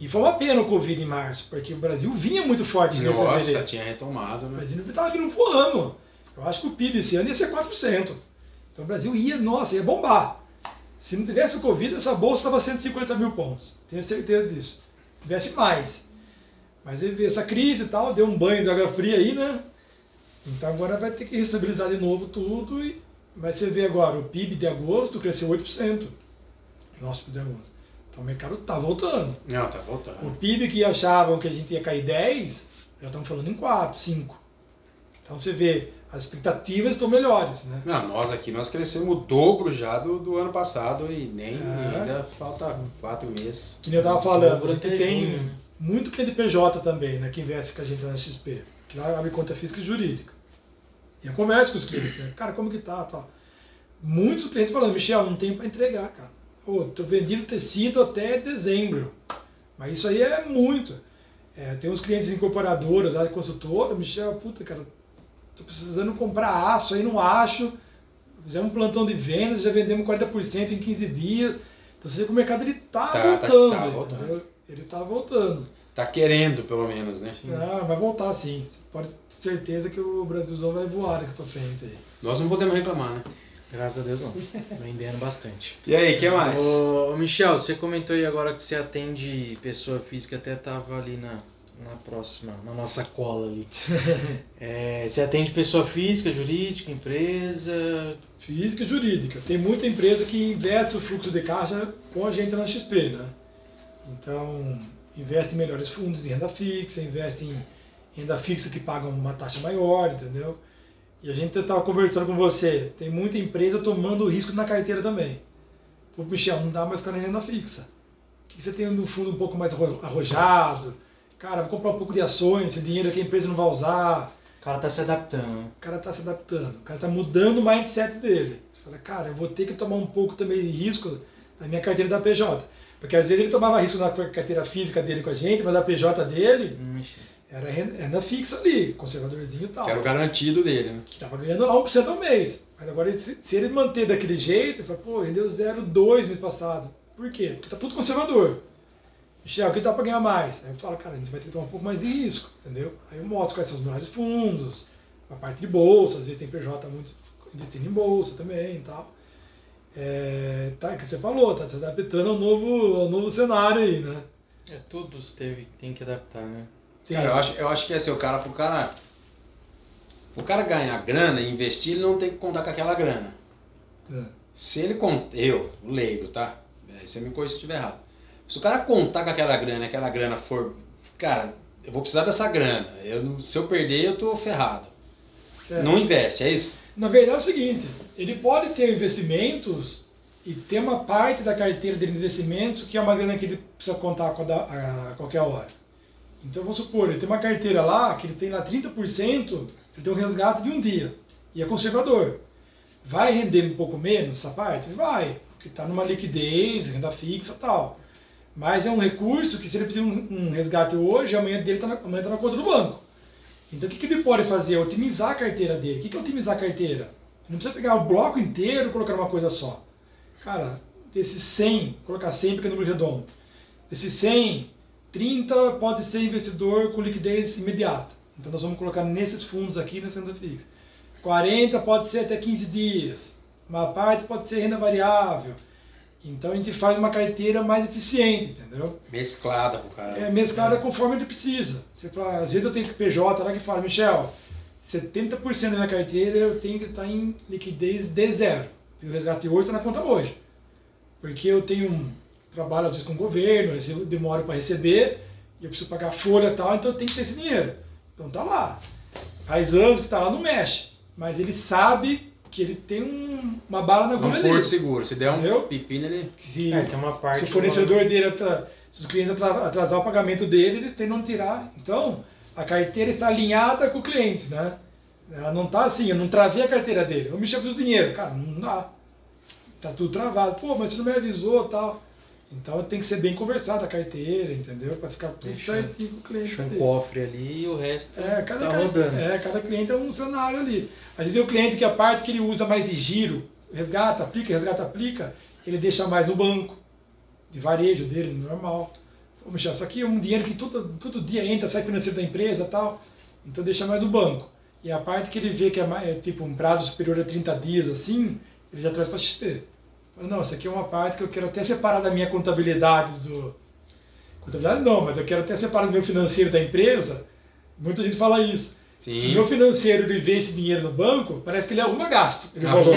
E foi uma pena o Covid em março, porque o Brasil vinha muito forte de Nossa, fevereiro. tinha retomado, né? Mas ele estava aqui no voando. Eu acho que o PIB esse ano ia ser 4%. Então o Brasil ia, nossa, ia bombar. Se não tivesse o Covid, essa bolsa estava 150 mil pontos. Tenho certeza disso. Se tivesse mais. Mas essa crise e tal, deu um banho de água fria aí, né? Então agora vai ter que restabilizar de novo tudo. E... Mas você vê agora, o PIB de agosto cresceu 8%. Nosso PIB de agosto. Então o mercado está voltando. Não, tá O voltando. PIB que achavam que a gente ia cair 10, já estamos falando em 4, 5. Então você vê, as expectativas estão melhores, né? Não, nós aqui, nós crescemos o dobro já do, do ano passado e nem É. ainda falta quatro meses. Que nem eu estava falando, a gente tem junho, muito cliente PJ também, né? Que investe com a gente lá na XP. Que lá abre conta física e jurídica. E eu converso com os clientes, né? Cara, como que tá, tal. Muitos clientes falando, Michel, não tem para entregar, cara. Pô, tô vendendo tecido até dezembro. Mas isso aí é muito. É, tem uns clientes incorporadoras, área consultora, Michel, puta, cara, tô precisando comprar aço aí, não acho. Fizemos um plantão de vendas, já vendemos 40% em 15 dias. Então você vê que o mercado ele tá, Tá, tá- voltando, tá entendeu? voltando. Ele tá voltando. Tá querendo, pelo menos, né? Ah, vai voltar sim. Você pode ter certeza que o Brasilzão vai voar daqui pra frente aí. Nós não podemos reclamar, né? Graças a Deus não. Vendendo bastante. E aí, o que mais? Ô, Michel, você comentou aí agora que você atende pessoa física, até tava ali na, na próxima, na nossa cola ali. É, você atende pessoa física, jurídica, empresa. Física e jurídica. Tem muita empresa que investe o fluxo de caixa com a gente na XP, né? Então, investe em melhores fundos em renda fixa, investe em renda fixa que pagam uma taxa maior, entendeu? E a gente estava conversando com você, tem muita empresa tomando risco na carteira também. Pô, Michel, não dá mais ficar na renda fixa. O que você tem no fundo um pouco mais arro- arrojado? Cara, vou comprar um pouco de ações, esse dinheiro que a empresa não vai usar. O cara tá se adaptando. O cara está se adaptando, o cara está mudando o mindset dele. Fala, cara, eu vou ter que tomar um pouco também de risco na minha carteira da PJ. Porque às vezes ele tomava risco na carteira física dele com a gente, mas a PJ dele Hum, era renda fixa ali, conservadorzinho e tal. Que era o garantido dele, né? Que estava ganhando lá 1% ao mês. Mas agora, se, ele manter daquele jeito, ele fala, pô, rendeu 0,2 mês passado. Por quê? Porque tá tudo conservador. Michel, o que dá para ganhar mais? Aí eu falo, cara, a gente vai ter que tomar um pouco mais de risco, entendeu? Aí eu mostro quais são os melhores fundos, a parte de bolsa, às vezes tem PJ muito investindo em bolsa também e tal. É, tá, que você falou, tá se adaptando ao novo, ao novo cenário aí, né? É, todos teve, tem que adaptar, né? Tem- Cara, eu acho, eu acho que é ser o cara pro cara. O cara ganhar grana e investir, ele não tem que contar com aquela grana. É. Se ele conta. Eu, o leigo, tá? É, você me corrija se eu estiver errado. Se o cara contar com aquela grana e aquela grana for. Cara, eu vou precisar dessa grana. Eu, se eu perder, eu tô ferrado. É. Não investe, é isso? Na verdade é o seguinte, ele pode ter investimentos e ter uma parte da carteira de investimentos que é uma grana que ele precisa contar a qualquer hora. Então vamos supor, ele tem uma carteira lá que ele tem lá 30%, ele tem um resgate de um dia e é conservador. Vai render um pouco menos essa parte? Vai, porque está numa liquidez, renda fixa tal. Mas é um recurso que se ele precisa de um, um resgate hoje, amanhã dele tá na, tá na conta do banco. Então o que, que ele pode fazer? É otimizar a carteira dele. O que, que é otimizar a carteira? Não precisa pegar o bloco inteiro e colocar numa coisa só. Cara, desses 100, colocar 100 porque é número redondo. Desses 100, 30 pode ser investidor com liquidez imediata. Então nós vamos colocar nesses fundos aqui nessa renda fixa. 40 pode ser até 15 dias. Uma parte pode ser renda variável. Então a gente faz uma carteira mais eficiente, entendeu? Mesclada pro cara. É mesclada conforme ele precisa. Você fala, às vezes eu tenho que PJ lá que fala, Michel, 70% da minha carteira eu tenho que estar em liquidez de zero. E o resgate hoje está na conta hoje. Porque eu tenho um trabalho às vezes com o governo, recebo, demoro para receber, e eu preciso pagar folha e tal, então eu tenho que ter esse dinheiro. Então tá lá. Faz anos que tá lá, não mexe. Mas ele sabe que ele tem um- uma bala na É agulha um ali. porto seguro. Se der um Entendeu? pepino, ele. Se, É, tem uma parte se o fornecedor dele, atra- se os clientes atra- atrasar o pagamento dele, eles tentam tirar. Então, a carteira está alinhada com o cliente, né? Ela não está assim, eu não travei a carteira dele. Eu me chamo do dinheiro. Cara, não dá. Tá tudo travado. Pô, mas você não me avisou tal. Então tem que ser bem conversado a carteira, entendeu? Para ficar tudo Deixa- certinho com o cliente. Deixa um dele. cofre ali e o resto É, cada, tá rodando. é, cada cliente é um cenário ali. Às vezes tem o cliente que a parte que ele usa mais de giro, resgata, aplica, resgata, aplica, ele deixa mais no banco, de varejo dele, normal. Ô, Michel, isso aqui é um dinheiro que todo, todo dia entra, sai financeiro da empresa e tal, então deixa mais no banco. E a parte que ele vê que é, mais, é tipo um prazo superior a 30 dias, assim, ele já traz para XP. Não, isso aqui é uma parte que eu quero até separar da minha contabilidade do, Contabilidade não, mas eu quero até separar do meu financeiro da empresa. Muita gente fala isso. Se o Sim. meu financeiro ele vê esse dinheiro no banco, parece que ele arruma gasto. Ele Ah. falou.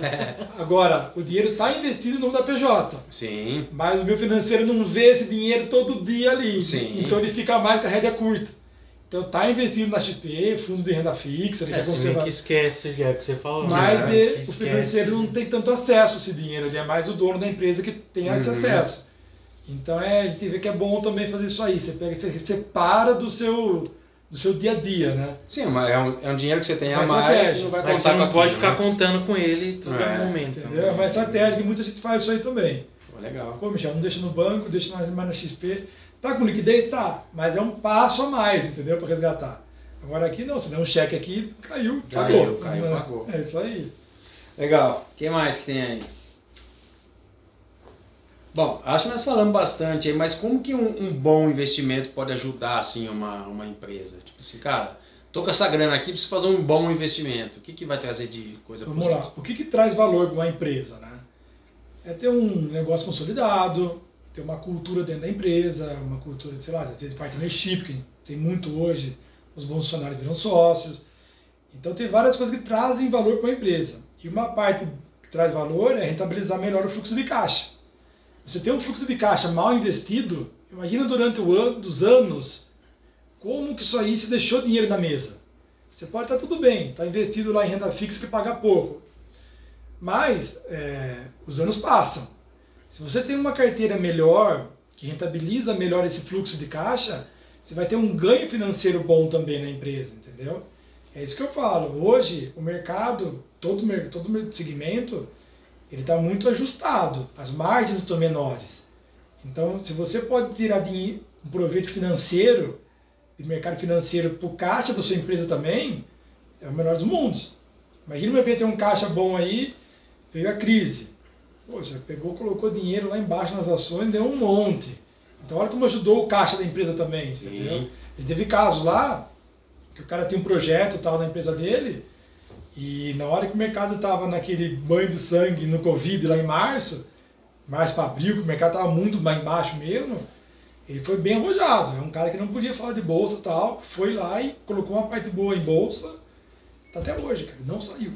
Agora, o dinheiro está investido no nome da PJ. Sim. Mas o meu financeiro não vê esse dinheiro todo dia ali. Sim. Então ele fica mais com a rédea curta. Então está investido na XP, fundos de renda fixa, ele É, quer meio conservar. que esquece, é o que você falou. Mas né? o financeiro não tem tanto acesso a esse dinheiro, ele é mais o dono da empresa que tem esse Uhum. acesso. Então é, a gente vê que é bom também fazer isso aí. Você pega, você separa do seu, do seu dia a dia, né? Sim, mas é um, é um dinheiro que você tem a mais estratégia. e não vai Mas contar você não com pode aquilo, ficar né? contando com ele todo É, momento. Entendeu? né? É uma estratégia que muita gente faz isso aí também. Pô, Legal. Pô, Michel, não deixa no banco, deixa mais, mais na XP. Tá com liquidez? Tá, mas é um passo a mais, entendeu? Para resgatar. Agora aqui não, se der um cheque aqui, caiu, Caiu, pagou. caiu, É, pagou. É isso aí. Legal. O que mais que tem aí? Bom, acho que nós falamos bastante aí, mas como que um, um bom investimento pode ajudar assim uma, uma empresa? Tipo assim, cara, Tô com essa grana aqui, preciso fazer um bom investimento. O que, que vai trazer de coisa Vamos lá. O que, que traz valor para uma empresa, né? É ter um negócio consolidado, ter uma cultura dentro da empresa, uma cultura, sei lá, vezes partnership, que tem muito hoje, os bons funcionários viram sócios. Então tem várias coisas que trazem valor para a empresa. E uma parte que traz valor é rentabilizar melhor o fluxo de caixa. Você tem um fluxo de caixa mal investido, imagina durante o ano, dos anos, como que isso aí se deixou dinheiro na mesa. Você pode estar tudo bem, está investido lá em renda fixa que paga pouco. Mas é, os anos passam. Se você tem uma carteira melhor, que rentabiliza melhor esse fluxo de caixa, você vai ter um ganho financeiro bom também na empresa, entendeu? É isso que eu falo. Hoje, o mercado, todo, todo segmento, ele está muito ajustado. As margens estão menores. Então, se você pode tirar um proveito financeiro, de mercado financeiro para o caixa da sua empresa também, é o melhor dos mundos. Imagina uma empresa ter um caixa bom aí, veio a crise. Poxa, pegou, colocou dinheiro lá embaixo nas ações, deu um monte. Então, olha como ajudou o caixa da empresa também, Sim. entendeu? Ele teve casos lá, que o cara tinha um projeto tal na empresa dele, e na hora que o mercado estava naquele banho de sangue no Covid lá em março, março para abril, que o mercado estava muito mais embaixo mesmo, ele foi bem arrojado. É um cara que não podia falar de bolsa e tal, foi lá e colocou uma parte boa em bolsa, tá até hoje, cara, não saiu.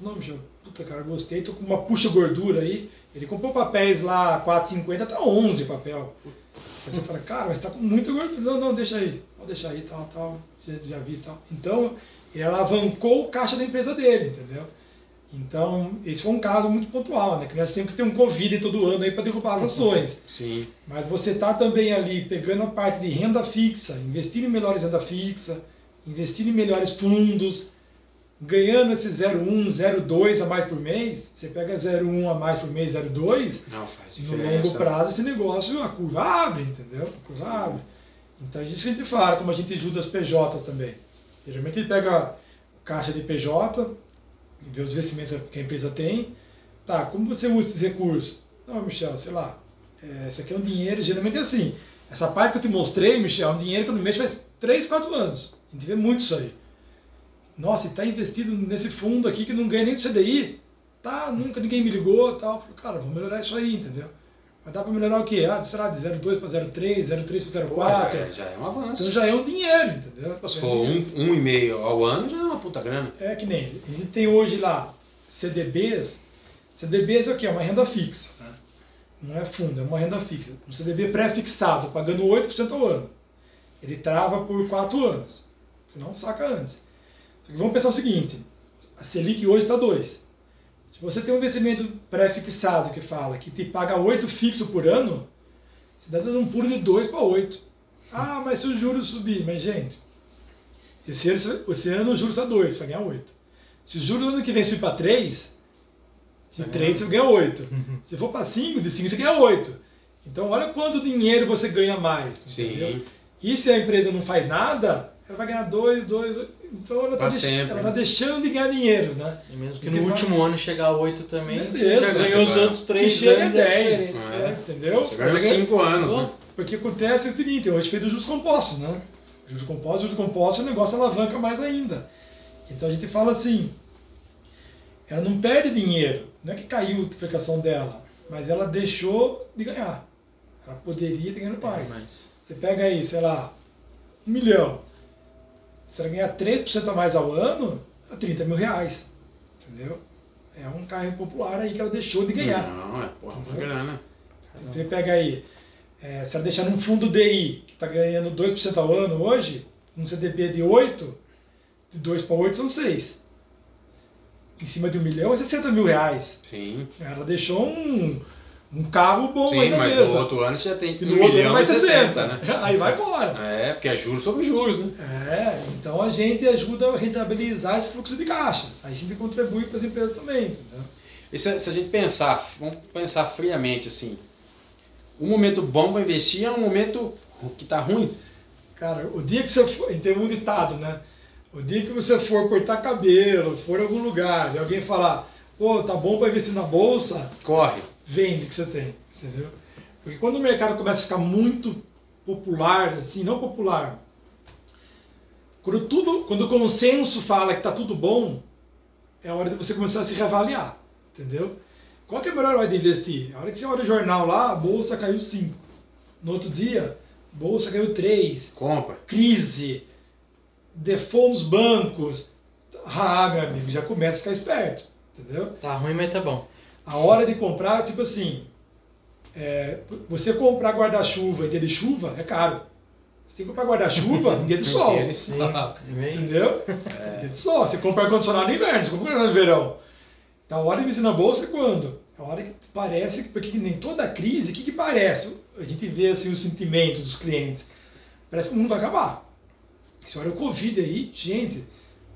Não, bicho, puta cara, gostei, tô com uma puxa gordura aí. Ele comprou papéis lá, 4,50, tá 11 papel. Aí você fala, cara, mas tá com muita gordura. Não, não, deixa aí, pode deixar aí, tal, tal, já, já vi tal. Então, ele alavancou o caixa da empresa dele, entendeu? Então, esse foi um caso muito pontual, né? Que nós temos que ter um Covid todo ano aí para derrubar as ações. Sim. Mas você está também ali pegando a parte de renda fixa, investindo em melhores renda fixa, investindo em melhores fundos, ganhando esse 0,1, 0,2 a mais por mês, você pega 0,1 a mais por mês, 0,2, Não faz no longo prazo esse negócio, a curva abre, entendeu? A curva abre. Então é isso que a gente fala, como a gente ajuda as PJs também. Geralmente a gente pega caixa de PJ, vê os investimentos que a empresa tem. Tá, como você usa esses recursos? Não, Michel, sei lá, é, esse aqui é um dinheiro, geralmente é assim. Essa parte que eu te mostrei, Michel, é um dinheiro que eu não mexo faz 3, 4 anos. A gente vê muito isso aí. Nossa, está investido nesse fundo aqui que não ganha nem do CDI. Tá, nunca ninguém me ligou tal. Falei, cara, vou melhorar isso aí, entendeu? Mas dá para melhorar o quê? Ah, será de 0,2 para 0,3, 0,3 para 0,4. Já, é, já é um avanço. Então já é um dinheiro, entendeu? Se for um, um e meio ao ano, já é uma puta grana. É que nem, a gente tem hoje lá CDBs. CDBs é o quê? É uma renda fixa. Né? Não é fundo, é uma renda fixa. Um CDB pré-fixado, pagando 8% ao ano. Ele trava por 4 anos. Senão saca antes. Vamos pensar o seguinte, a Selic hoje está 2. Se você tem um investimento pré-fixado que fala que te paga 8 fixo por ano, você está dando um pulo de 2 para 8. Ah, mas se o juros subir, mas gente, esse ano, esse ano o juros está 2, você vai ganhar 8. Se o juros no ano que vem subir para 3, de 3 você ganha 8. Se for para 5, de 5 você ganha 8. Então olha quanto dinheiro você ganha mais. Sim. Entendeu? E se a empresa não faz nada, ela vai ganhar 2, 2, 2. Então ela está tá deixando de ganhar dinheiro, né? E mesmo que e no último fala... ano chegar a 8 também, Beleza, você já ganhou os outros 3 chega a 10. É, entendeu? Você ganhou 5 anos, né? Porque acontece o seguinte, hoje fez o juros compostos, né? Juros compostos, juros compostos, o negócio alavanca mais ainda. Então a gente fala assim, ela não perde dinheiro, não é que caiu a multiplicação dela, mas ela deixou de ganhar. Ela poderia ter ganhado mais. Você pega aí, sei lá, um milhão se ela ganhar 3% a mais ao ano, é 30 mil reais. Entendeu? É um carro popular aí que ela deixou de ganhar. Não, é porra, uma grana. Você pega aí, é, se ela deixar num fundo DI, que está ganhando 2% ao ano hoje, um CDB de 8, de 2 para 8 são 6. Em cima de um milhão é 60 mil reais. Sim. Ela deixou um, um carro bom Sim, aí na mas mesa. no outro ano você já tem e no um outro ano vai 60, né? Aí vai embora. É, porque é juros sobre juros, né? É, então a gente ajuda a rentabilizar esse fluxo de caixa. A gente contribui para as empresas também, entendeu? E se, se, a gente pensar, vamos pensar friamente assim, um momento bom para investir é um momento que está ruim. Cara, o dia que você for, tem um ditado, né? O dia que você for cortar cabelo, for em algum lugar, e alguém falar, pô, tá bom para investir na bolsa, corre vende que você tem, entendeu? Porque quando o mercado começa a ficar muito popular, assim, não popular, Quando, tudo, quando o consenso fala que está tudo bom, é a hora de você começar a se reavaliar, entendeu? Qual que é a melhor hora de investir? A hora que você olha o jornal lá, a bolsa caiu 5. No outro dia, a bolsa caiu 3. Compra. Crise, default nos bancos. Ah, meu amigo, já começa a ficar esperto, entendeu? Tá ruim, mas tá bom. A hora de comprar, tipo assim, é, você comprar guarda-chuva em dia de chuva é caro. Você tem que comprar guarda-chuva em dia de sol. Entendeu? Dia de sol. Você compra ar-condicionado no inverno, você compra ar-condicionado no verão. Então a hora de investir na bolsa é quando? É a hora que parece, que- porque nem toda crise, o que, que parece? A gente vê assim o sentimento dos clientes. Parece que o mundo vai acabar. Se olha o Covid aí, gente,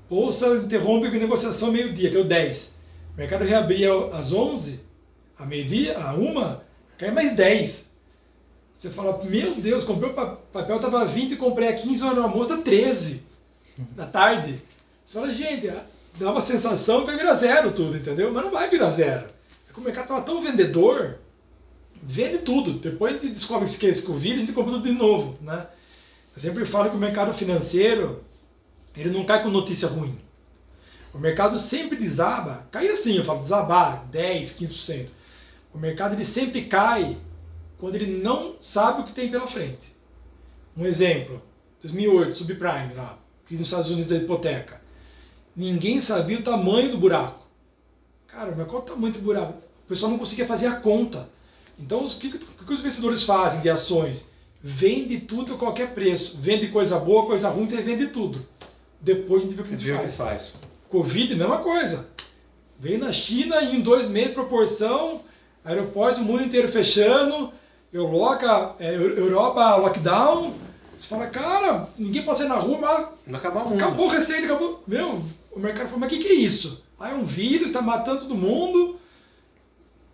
bolsa interrompe a negociação meio-dia, que é o 10. O mercado reabria às 11, a meio-dia, a 1, cai mais 10. Você fala, meu Deus, comprei o pa- papel, tava 20 e comprei a 15 horas no almoço, tá 13 da tarde. Você fala, gente, dá uma sensação que vai virar zero tudo, entendeu? Mas não vai virar zero. É que o mercado tava tão vendedor, vende tudo. Depois a gente descobre que esse Covid, a gente compra tudo de novo, né? Eu sempre falo que o mercado financeiro, ele não cai com notícia ruim. O mercado sempre desaba, cai assim, eu falo desabar, 10, 15%. O mercado ele sempre cai quando ele não sabe o que tem pela frente. Um exemplo, 2008, subprime lá, crise nos Estados Unidos da hipoteca. Ninguém sabia o tamanho do buraco. Cara, mas qual o tamanho desse buraco? O pessoal não conseguia fazer a conta. Então, o que, que, que os investidores fazem de ações? Vende tudo a qualquer preço. Vende coisa boa, coisa ruim, você vende tudo. Depois a gente vê o que a gente faz. faz. Covid, mesma coisa. Veio na China e em dois meses, proporção, aeroportos do mundo inteiro fechando, Europa, é, Europa lockdown. Você fala, cara, ninguém pode sair na rua, mas Vai acabar o mundo. acabou a receita, acabou. Meu, o mercado falou, mas o que, que é isso? Ah, é um vírus, está matando todo mundo.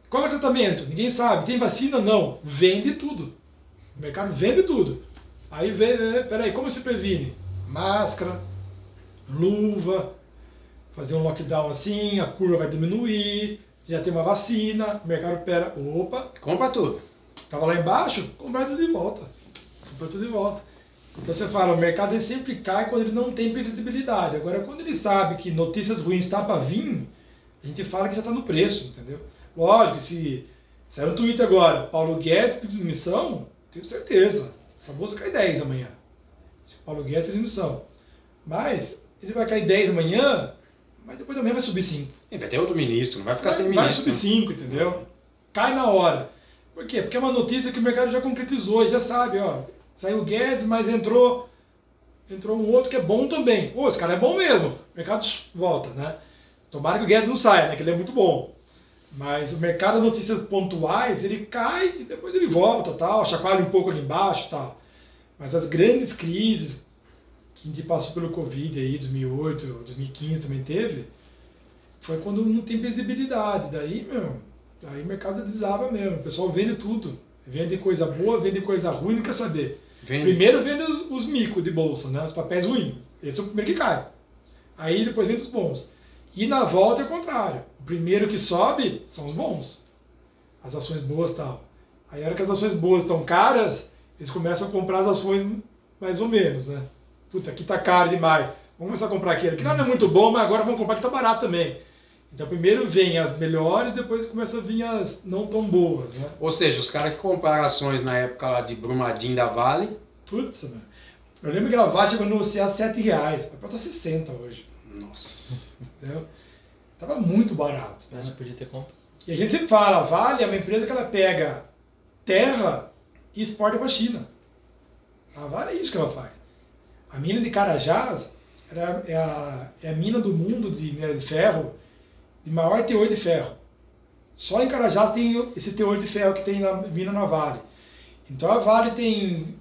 Qual é o tratamento? Ninguém sabe. Tem vacina? Não. Vende tudo. O mercado vende tudo. Aí vê, vê, peraí, como se previne? Máscara, luva, fazer um lockdown assim, a curva vai diminuir, já tem uma vacina, o mercado pera, opa, Compra tudo. Tava lá embaixo, comprar tudo de volta. Comprar tudo de volta. Então você fala, o mercado ele sempre cai quando ele não tem previsibilidade. Agora, quando ele sabe que notícias ruins estão para vir, a gente fala que já está no preço, entendeu? Lógico, se sair um tweet agora, Paulo Guedes pedindo demissão, tenho certeza. Essa bolsa cai 10 amanhã. Se Paulo Guedes pedir demissão. Mas ele vai cair 10 amanhã, mas depois manhã vai subir 5 E vai ter outro ministro, não vai ficar sem vai ministro. subir 5, entendeu? Cai na hora. Por quê? Porque é uma notícia que o mercado já concretizou, já sabe, ó. Saiu o Guedes, mas entrou entrou um outro que é bom também. Pô, esse cara é bom mesmo. O mercado volta, né? Tomara que o Guedes não saia, né? Que ele é muito bom. Mas o mercado de notícias pontuais, ele cai e depois ele volta, tal, chacoalha um pouco ali embaixo, tal. Mas as grandes crises que a gente passou pelo Covid aí, 2008, 2015 também teve, foi quando não tem visibilidade. Daí, meu, aí o mercado desaba mesmo. O pessoal vende tudo. Vende coisa boa, vende coisa ruim, não quer saber. Vende. Primeiro vende os, os micos de bolsa, né? Os papéis ruins. Esse é o primeiro que cai. Aí depois vende os bons. E na volta é o contrário. O primeiro que sobe são os bons. As ações boas e tal. Aí a hora que as ações boas estão caras, eles começam a comprar as ações mais ou menos, né? Puta, aqui tá caro demais. Vamos começar a comprar aquele. Que não é muito bom, mas agora vamos comprar que tá barato também. Então primeiro vem as melhores, depois começa a vir as não tão boas, né? Ou seja, os caras que compraram ações na época lá de Brumadinho da Vale, Putz, mano. Eu lembro que a Vale chegou a negociar 7 reais. Vai tá 60 hoje. nossa. Entendeu? Tava muito barato. né? Mas podia ter compra. E a gente sempre fala, a Vale é uma empresa que ela pega terra e exporta para a China. A Vale é isso que ela faz. A mina de Carajás era, é, a, é a mina do mundo de minério de ferro de maior teor de ferro. Só em Carajás tem esse teor de ferro que tem na mina na Vale. Então a Vale tem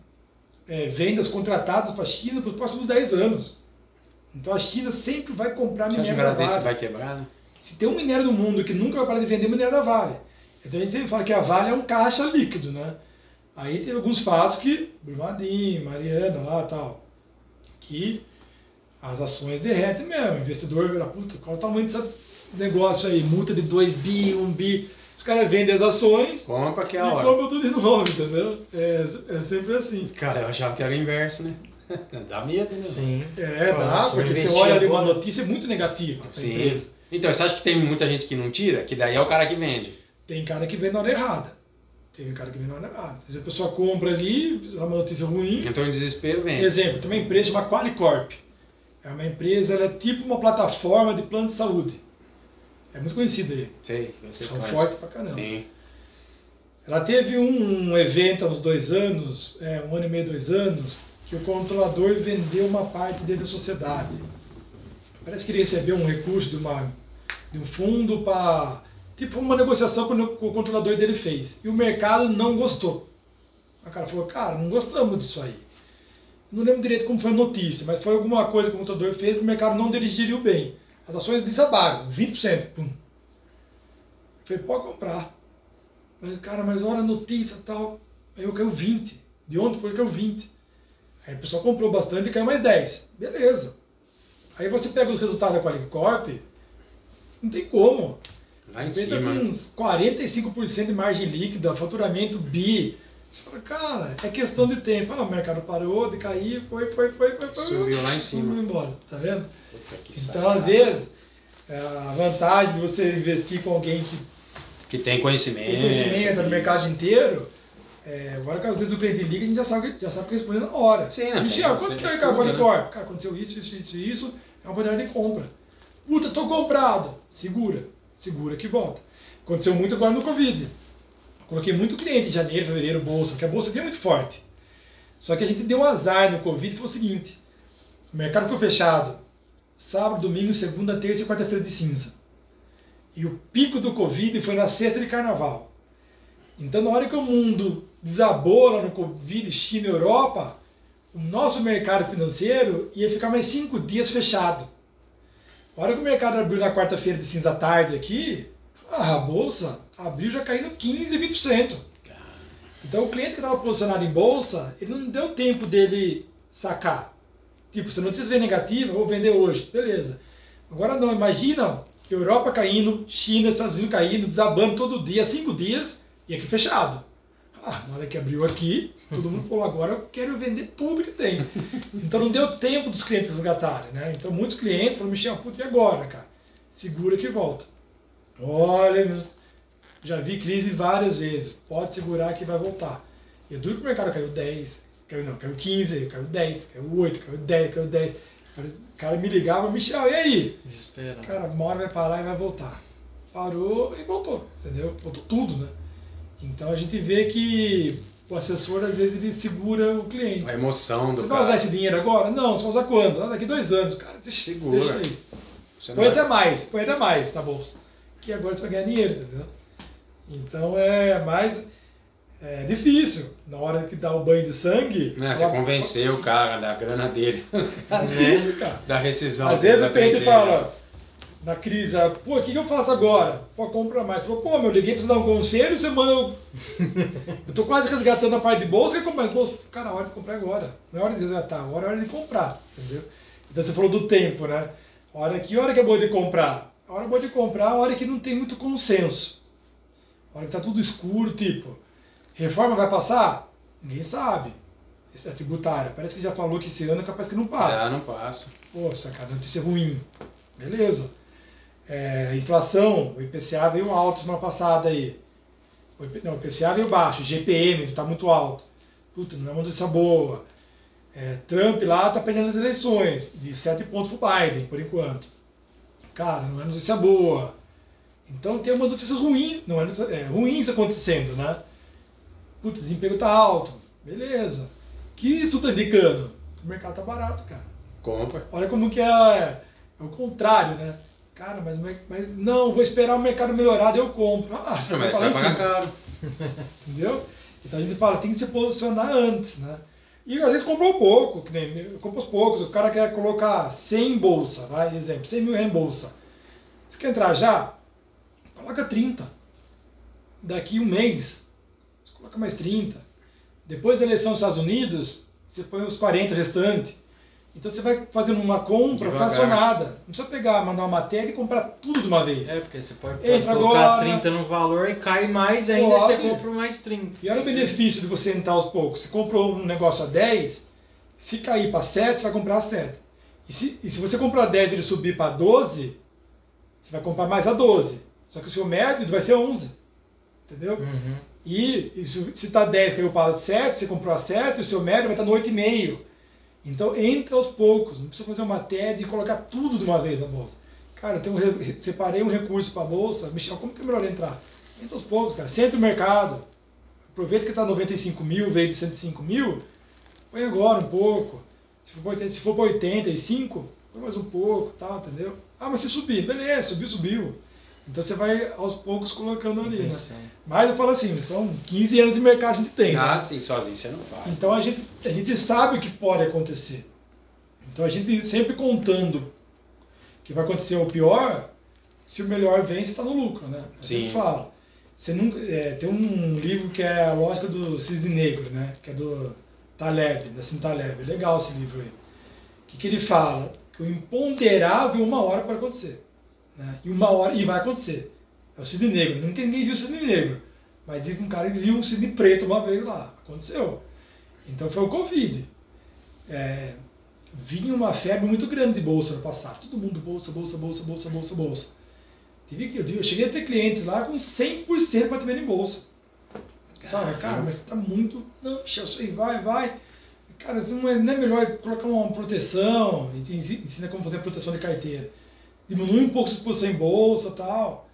é, vendas contratadas para a China para os próximos 10 anos. Então a China sempre vai comprar Você minério da Vale. vai quebrar, né? Se tem um minério no mundo que nunca vai parar de vender, é o minério da Vale. Então a gente sempre fala que a Vale é um caixa líquido, né? Aí teve alguns fatos que, Brumadinho, Mariana lá tal, que as ações derretem mesmo. O investidor vira, puta, qual é o tamanho desse negócio aí? Multa de 2 bi, 1 bi. Os caras vendem as ações Compra que é a hora. compram tudo de novo, entendeu? É, é sempre assim. Cara, eu achava que era o inverso, né? Dá medo, né? Sim. É, Pô, dá, porque você olha ali uma notícia muito negativa Sim. empresa. Então, você acha que tem muita gente que não tira? Que daí é o cara que vende. Tem cara que vê na hora errada. Tem cara que vê na hora errada. Se a pessoa compra ali, é uma notícia ruim. Então, em desespero, vende. Exemplo, tem uma empresa chamada Qualicorp. É uma empresa, ela é tipo uma plataforma de plano de saúde. É muito conhecida aí. Sei, eu sei São fortes pra caramba. Sim. Ela teve um evento há uns dois anos, é, um ano e meio, dois anos, que o controlador vendeu uma parte dele da sociedade. Parece que ele recebeu um recurso de, uma, de um fundo para. Tipo, uma negociação que o que controlador dele fez. E o mercado não gostou. O cara falou, cara, não gostamos disso aí. Não lembro direito como foi a notícia, mas foi alguma coisa que o controlador fez que o mercado não digeriu bem. As ações desabaram, 20%. Pum. Eu falei, pode comprar. Mas, cara, mas olha a notícia e tal. Aí eu caiu 20. De ontem foi caiu 20. Aí o pessoal comprou bastante e caiu mais 10. Beleza. Aí você pega os resultados da Qualicorp, não tem como. Lá em com cima. né? uns 45% de margem líquida, faturamento bi. Você fala, cara, é questão de tempo. Ah, o mercado parou de cair, foi, foi, foi, foi, foi. Subiu lá em cima. Subiu embora, tá vendo? Puta que Então, sacanagem. às vezes, é, a vantagem de você investir com alguém que Que tem conhecimento. tem conhecimento no mercado inteiro, é, agora que às vezes o cliente liga, a gente já sabe, já sabe que responder na hora. Sim, né? Michel, Você aconteceu aí estuda, com a né? Cara, aconteceu isso, isso, isso, isso, é uma oportunidade de compra. Puta, tô comprado. Segura, segura que volta. Aconteceu muito agora no Covid. Coloquei muito cliente em janeiro, fevereiro, bolsa, porque a bolsa é muito forte. Só que a gente deu um azar no Covid, foi o seguinte, o mercado foi fechado sábado, domingo, segunda, terça e quarta-feira de cinza. E o pico do Covid foi na sexta de carnaval. Então, na hora que o mundo desabou lá no Covid, China e Europa, o nosso mercado financeiro ia ficar mais cinco dias fechado. A hora que o mercado abriu na quarta-feira de cinza tarde aqui, ah, a bolsa abriu já caindo 15, 20%. Então, o cliente que estava posicionado em bolsa, ele não deu tempo dele sacar. Tipo, se a notícia vem negativa, eu vou vender hoje. Beleza. Agora não, imagina Europa caindo, China, Estados Unidos caindo, desabando todo dia, cinco dias, e aqui fechado. Ah, na hora que abriu aqui, todo mundo falou, agora eu quero vender tudo que tem. Então não deu tempo dos clientes resgatarem, né? Então muitos clientes falaram, Michel, putz, e agora, cara? Segura que volta. Olha, já vi crise várias vezes. Pode segurar que vai voltar. E duro que o mercado caiu 10, caiu não, caiu 15, caiu 10, caiu 8, caiu 10, caiu 10. O cara me ligava, Michel, e aí? Desesperado. Cara, uma hora vai parar e vai voltar. Parou e voltou, entendeu? Voltou tudo, né? Então a gente vê que o assessor, às vezes, ele segura o cliente. A emoção do Você vai cara. usar esse dinheiro agora? Não, você vai usar quando? Ah, daqui dois anos. Cara, deixa, Segura. deixa aí. Você não Põe vai- até mais, põe até mais na bolsa. Que agora você vai ganhar dinheiro, entendeu? Então é mais é difícil. Na hora que dá o banho de sangue. Né, você convenceu o cara da grana dele, É difícil, cara. da rescisão. Às vezes o cliente fala, na crise, ah, pô, o que, que eu faço agora? Pô, compra mais. Pô, pô, meu, liguei pra você dar um conselho, você manda eu. eu tô quase resgatando a parte de bolsa, quer comprar bolsa? Cara, a hora de comprar é agora. Não é hora de resgatar, agora é hora de comprar, entendeu? Então você falou do tempo, né? Hora que hora que é boa de comprar? A hora boa de comprar é a hora que não tem muito consenso. A hora que tá tudo escuro, tipo, reforma vai passar? Ninguém sabe. Esse é tributário. Parece que já falou que esse ano é capaz que não passa. Ah, não passa. Poxa, cara, notícia ruim. Beleza. É, inflação, o IPCA veio alto semana passada aí. O IP, não, o IPCA veio baixo, o GPM está muito alto. Puta, não é uma notícia boa. É, Trump lá está perdendo as eleições, de 7 pontos pro Biden, por enquanto. Cara, não é notícia boa. Então tem uma notícia ruim, não é, notícia, é ruim isso acontecendo, né? Puta, desemprego tá alto. Beleza. que isso tá indicando? O mercado tá barato, cara. Compra. Olha como que é, é o contrário, né? Cara, mas, mas não, vou esperar o mercado melhorar, eu compro. Ah, você Não, vai você vai pagar caro. entendeu? Então a gente fala, tem que se posicionar antes, né? E às vezes comprou pouco, que nem eu compro aos poucos. O cara quer colocar 100 em bolsa, vai, exemplo, 100 mil em bolsa. Você quer entrar já? Coloca 30. Daqui um mês, você coloca mais 30. Depois da eleição dos Estados Unidos, você põe os 40 restantes. Então você vai fazendo uma compra Devagar. fracionada. Não precisa pegar, mandar uma matéria e comprar tudo de uma vez. É, porque você pode, Entra colocar agora. 30 no valor e cai mais ainda, você compra mais 30. E olha o benefício de você entrar aos poucos. Você comprou um negócio a 10, Se cair para 7, você vai comprar 7. E se, e se você comprar 10 e ele subir para 12, você vai comprar mais a 12. Só que o seu médio vai ser 11. Entendeu? Uhum. E, e se está 10 caiu para 7, você comprou a 7, o seu médio vai estar no 8,5. Então entra aos poucos, não precisa fazer uma TED e colocar tudo de uma vez na bolsa. Cara, eu tenho, separei um recurso para a bolsa, Michel, como que é melhor entrar? Entra aos poucos, cara. Senta o mercado. Aproveita que está 95 mil, veio de 105 mil, põe agora um pouco. Se for para se for 85, põe mais um pouco, tá, entendeu? Ah, mas se subir, beleza, subiu, subiu. Então você vai aos poucos colocando ali, né? Mas eu falo assim, são 15 anos de mercado que a gente tem. Ah, né? sim, sozinho você não faz. Então a gente, a gente sabe o que pode acontecer. Então a gente sempre contando que vai acontecer o pior, se o melhor vem, você está no lucro, né? Eu Sim. sempre falo. Você nunca, é, tem um livro que é a lógica do cisne negro, né? Que é do Taleb, Nassim Taleb. É legal esse livro aí. O que, que ele fala? Que o imponderável uma hora pode acontecer. Né? E uma hora, e vai acontecer. É o cisne negro. Nunca ninguém viu o cisne negro. Mas um cara viu um cisne preto uma vez lá. Aconteceu. Então foi o Covid. É, vinha uma febre muito grande de bolsa no passado. Todo mundo bolsa, bolsa, bolsa, bolsa, bolsa, bolsa. Tive que, eu cheguei a ter clientes lá com 100% patrimônio em bolsa. Tá, cara, mas tá muito. Não, isso aí, vai, vai. Cara, não é, não é melhor colocar uma proteção, a gente ensi- ensina como fazer proteção de carteira. Diminui um pouco a exposição em bolsa e tal.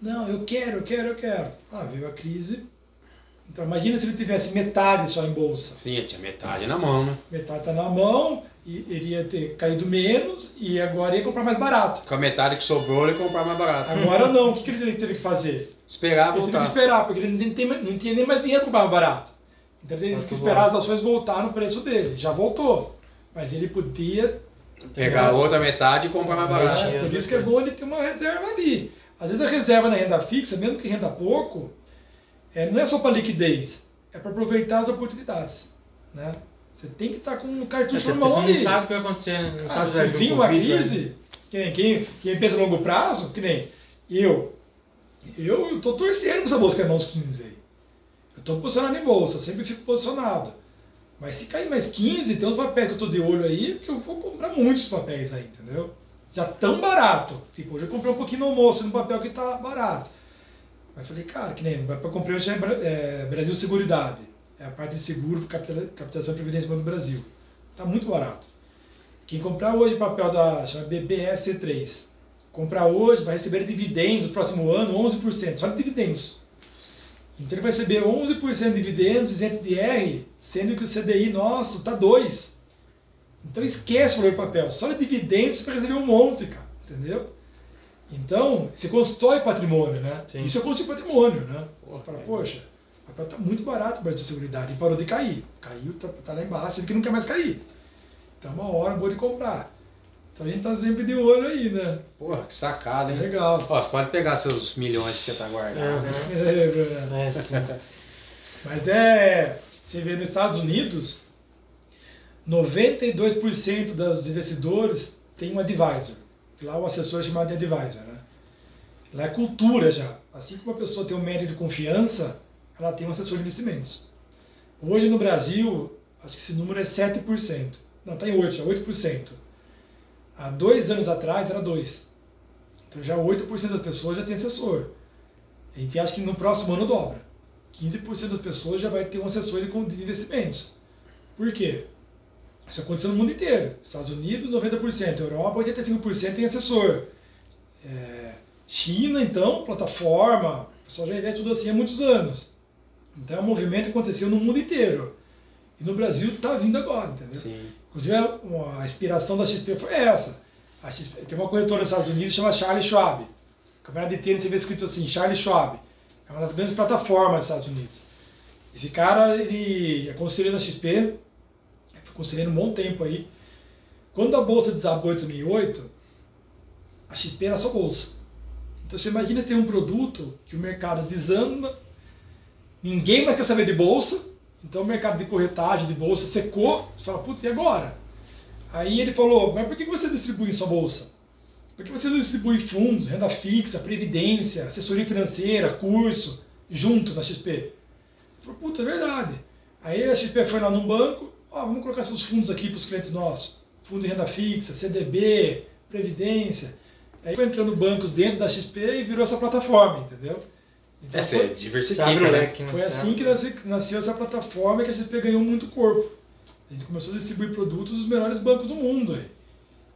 Não, eu quero, eu quero, eu quero. Ah, veio a crise. Então imagina se ele tivesse metade só em bolsa. Sim, tinha metade na mão, né? Metade tá na mão, e ele ia ter caído menos e agora ia comprar mais barato. Com a metade que sobrou, ele comprar mais barato. Agora não, o que, que ele teve que fazer? Esperar Ele teve voltar. que esperar, porque ele não tinha, não tinha nem mais dinheiro para comprar mais barato. Então ele teve Muito que esperar bom. as ações voltar no preço dele. Já voltou. Mas ele podia. Pegar a outra metade e comprar mais barato. É, por isso que é bom ele ter uma reserva ali. Às vezes a reserva na renda fixa, mesmo que renda pouco, é, não é só para liquidez, é para aproveitar as oportunidades. Né? Você tem que estar com um É, cartucho porque na mão você não ali. sabe o que vai acontecer, né? não Ah, sabe se vir um uma Covid, vai- crise, que nem quem, quem pensa a longo prazo, que nem eu, eu, eu tô torcendo pra essa bolsa cair uns 15 aí. Eu tô posicionado em bolsa, sempre fico posicionado. Mas se cair mais 15, tem uns papéis que eu tô de olho aí, que eu vou comprar muitos papéis aí, entendeu? Já tão barato. Tipo, hoje eu comprei um pouquinho no almoço, no papel que tá barato. Mas falei, cara, que nem, eu comprei hoje é, Bra- Brasil Seguridade. É a parte de seguro, captação e previdência do Brasil. Tá muito barato. Quem comprar hoje papel da chama BBSC3, comprar hoje vai receber dividendos no próximo ano 11%, só de dividendos. Então ele vai receber 11% de dividendos isento de R, sendo que o CDI nosso tá 2. Então esquece o valor do papel, só de dividendos você vai receber um monte, cara, entendeu? Então, você constrói patrimônio, né? Sim. Isso é construir patrimônio, né? Você fala, poxa, o papel tá muito barato Brasil de Seguridade e parou de cair. Caiu, tá, tá lá embaixo, ele que não quer mais cair. Então é uma hora boa de comprar. Então a gente tá sempre de olho aí, né? Porra, que sacada, hein? Legal. Ó, você pode pegar seus milhões que você tá guardando. Uhum. É, Bruno. É, sim. Mas é. Você vê nos Estados Unidos, 92% dos investidores tem um advisor. Lá o assessor é chamado de advisor, né? Lá é cultura já. Assim como uma pessoa tem um médio de confiança, ela tem um assessor de investimentos. Hoje no Brasil, acho que esse número é 7%. Não, está em 8%, é 8%. Há dois anos atrás era 2%. Então já 8% das pessoas já tem assessor. A gente acha que no próximo ano dobra. 15% das pessoas já vai ter um assessor de investimentos. Por quê? Isso aconteceu no mundo inteiro. Estados Unidos, 90%. Europa, 85% tem assessor. É, China, então, plataforma. O pessoal já investe tudo assim há muitos anos. Então é um movimento que aconteceu no mundo inteiro. E no Brasil está vindo agora, entendeu? Sim. Inclusive, a, inspiração da XP foi essa. XP, tem uma corretora nos Estados Unidos chama Charlie Schwab. Campeonato de tênis, você vê escrito assim, Charlie Schwab. É uma das grandes plataformas dos Estados Unidos. Esse cara, ele é conselheiro da XP, foi conselheiro um bom tempo aí. Quando a bolsa desabou em 2008, a XP era só bolsa. Então você imagina tem um produto que o mercado desanda, ninguém mais quer saber de bolsa, então o mercado de corretagem de bolsa secou, você fala, putz, e agora? Aí ele falou, mas por que você distribui sua bolsa? Por que você não distribui fundos, renda fixa, previdência, assessoria financeira, curso, junto na XP? Ele falou, puta, é verdade. Aí a XP foi lá num banco, ó, vamos colocar esses fundos aqui para os clientes nossos. Fundo de renda fixa, CDB, Previdência. Aí foi entrando bancos dentro da XP e virou essa plataforma, entendeu? Então, é, você diversifica, né? Foi assim que nasceu essa plataforma que a XP ganhou muito corpo. A gente começou a distribuir produtos dos melhores bancos do mundo. Aí.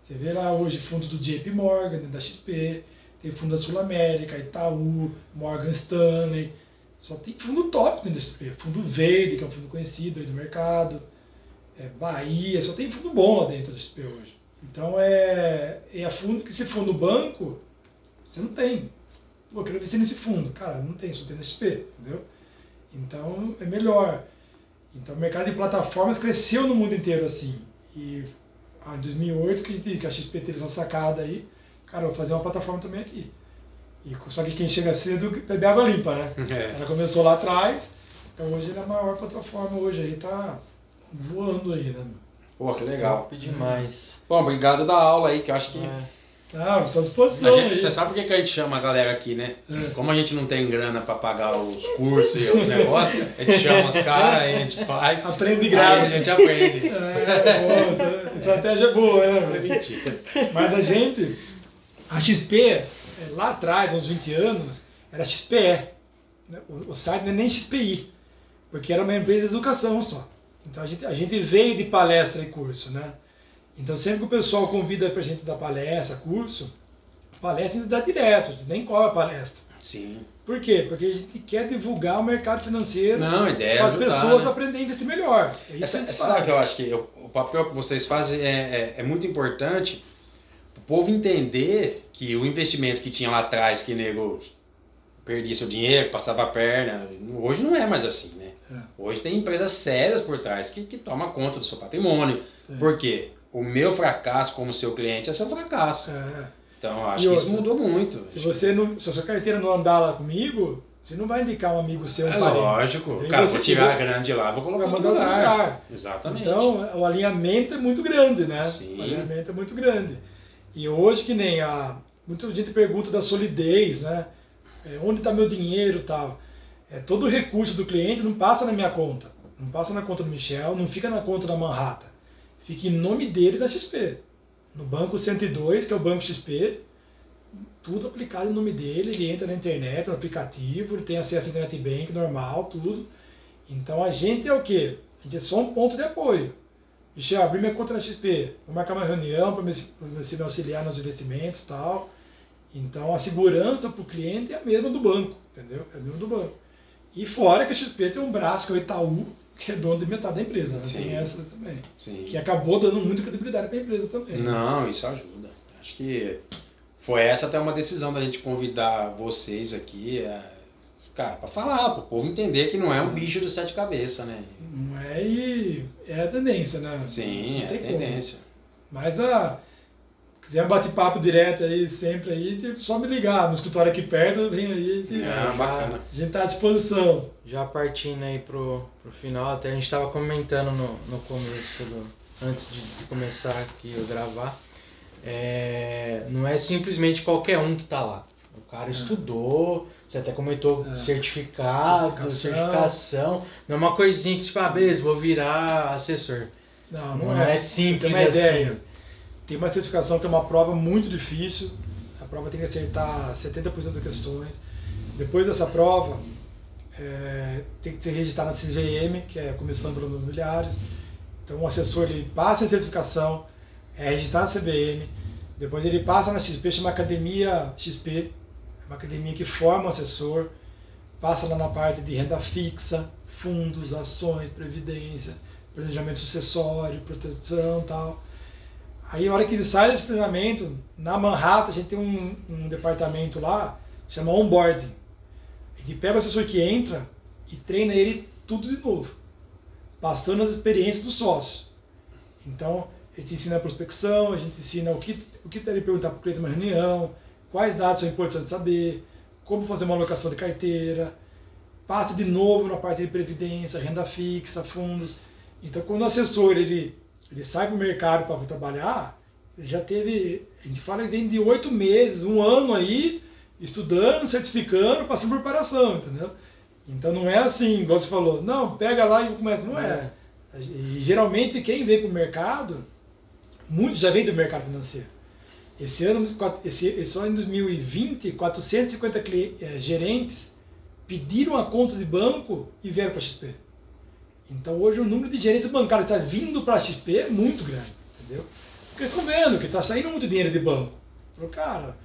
Você vê lá hoje fundo do JP Morgan, da XP, tem fundo da Sul América, Itaú, Morgan Stanley. Só tem fundo top dentro da XP. Fundo Verde, que é um fundo conhecido aí do mercado. É, Bahia, só tem fundo bom lá dentro da XP hoje. Então é, é a fundo que se for no banco, você não tem. Pô, eu quero investir nesse fundo. Cara, não tem, só tem na XP, entendeu? Então é melhor. Então o mercado de plataformas cresceu no mundo inteiro assim. E ah, em 2008 que, que a XP teve essa sacada aí, cara, vou fazer uma plataforma também aqui. E, só que quem chega cedo bebe água limpa, né? É. Ela começou lá atrás, então hoje ela é a maior plataforma hoje aí, tá voando aí, né? Pô, que legal. Top demais. Bom, obrigado da aula aí, que eu acho que. É. Ah, estou à disposição. Gente, você sabe por que a gente chama a galera aqui, né? É. Como a gente não tem grana para pagar os cursos e os negócios, a gente chama os caras, a gente faz. Aprende de graça. a gente aprende. É, boa, estratégia boa, né? É mentira. Mas a gente, a XP, é, lá atrás, uns 20 anos, era XPE. Né? O site não é nem XPI, porque era uma empresa de educação só. Então a gente, a gente veio de palestra e curso, né? Então sempre que o pessoal convida para a gente dar palestra, curso, palestra a gente dá direto, nem cobra palestra. Sim. Por quê? Porque a gente quer divulgar o mercado financeiro Não, ideia para as pessoas né? aprenderem a investir melhor. É isso Essa, que sabe que eu acho que o papel que vocês fazem é, é, é muito importante o povo entender que o investimento que tinha lá atrás, que nego perdia seu dinheiro, passava a perna, hoje não é mais assim, né? É. Hoje tem empresas sérias por trás que, que tomam conta do seu patrimônio. É. Por quê? O meu fracasso como seu cliente é seu fracasso. É. Então, acho e que outra, isso mudou muito. Se você não, se a sua carteira não andar lá comigo, você não vai indicar um amigo seu, um é parente. Lógico. Cara, vou tirar a grana de lá, vou colocar no lugar. lugar. Exatamente. Então, o alinhamento é muito grande, né? Sim. O alinhamento é muito grande. E hoje, que nem a... Muita gente pergunta da solidez, né? É, onde está meu dinheiro e tal. É, todo o recurso do cliente não passa na minha conta. Não passa na conta do Michel, não fica na conta da Manhattan fica em nome dele da XP. No banco 102, que é o banco XP, tudo aplicado em nome dele, ele entra na internet, no aplicativo, ele tem acesso à internet bank normal, tudo. Então a gente é o quê? A gente é só um ponto de apoio. Michel, abri minha conta na XP, vou marcar uma reunião para você me auxiliar nos investimentos e tal. Então a segurança para o cliente é a mesma do banco, entendeu? É a mesma do banco. E fora que a XP tem um braço que é o Itaú, que é dono de metade da empresa. Né? Tem essa também. Sim. Que acabou dando muita credibilidade para a empresa também. Não, isso ajuda. Acho que foi essa até uma decisão da gente convidar vocês aqui, é, cara, para falar, para o povo entender que não é um bicho de sete cabeças, né? Não é e é a tendência, né? Sim, é a tendência. Como. Mas a quiser bate-papo direto aí, sempre aí, só me ligar no escritório aqui perto, vem aí. É, já, bacana. A gente tá à disposição. Já partindo aí pro, pro final, até a gente estava comentando no, no começo, do, antes de, começar aqui eu gravar, é, não é simplesmente qualquer um que está lá. O cara é. estudou, você até comentou é. certificado, certificação. certificação. Não é uma coisinha que, tipo, ah, beleza, vou virar assessor. Não, não, não é, é simples uma assim. ideia. Tem uma certificação que é uma prova muito difícil. A prova tem que acertar 70% das questões. Depois dessa prova, é, tem que ser registrado na CVM, que é a Comissão de Imobiliários. Então o assessor ele passa a certificação, é registrado na CVM, depois ele passa na XP, chama Academia XP, é uma academia que forma o assessor, passa lá na parte de renda fixa, fundos, ações, previdência, planejamento sucessório, proteção tal. Aí, a hora que ele sai desse treinamento, na Manhattan, a gente tem um, um departamento lá, chama onboarding. Gente pega o assessor que entra e treina ele tudo de novo, passando as experiências do sócio. Então, a gente ensina a prospecção, a gente ensina o que, o que deve perguntar para o cliente numa reunião, quais dados são importantes saber, como fazer uma alocação de carteira, passa de novo na parte de previdência, renda fixa, fundos. Então, quando o assessor ele ele sai para o mercado para trabalhar, ele já teve, a gente fala que vem de oito meses, um ano aí, estudando, certificando, passando por preparação, entendeu? Então não é assim, igual você falou, não, pega lá e começa. Não é. E geralmente quem vem para o mercado, muitos já vem do mercado financeiro. Esse ano, esse, ano em 2020, 450 é, gerentes pediram a conta de banco e vieram para a XP. Então hoje o número de gerentes bancários está vindo para a XP é muito grande, entendeu? Porque eles estão vendo que está saindo muito dinheiro de banco. Falou, cara,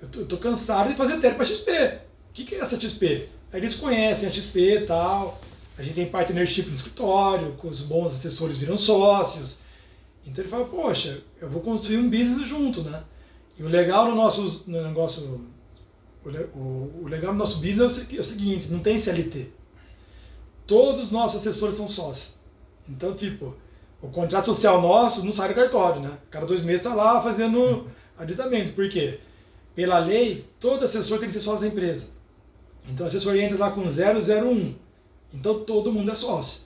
eu estou cansado de fazer teste para XP. O que, que é essa XP? Aí eles conhecem a XP e tal. A gente tem partnership no escritório, com os bons assessores viram sócios. Então ele fala, poxa, eu vou construir um business junto, né? E o legal no nosso no negócio, o, o, o legal no nosso business é é o seguinte, não tem CLT. Todos os nossos assessores são sócios. Então, tipo, o contrato social nosso não sai do cartório, né? Cada dois meses está lá fazendo aditamento. Por quê? Pela lei, todo assessor tem que ser sócio da empresa. Então o assessor entra lá com 001. Então todo mundo é sócio.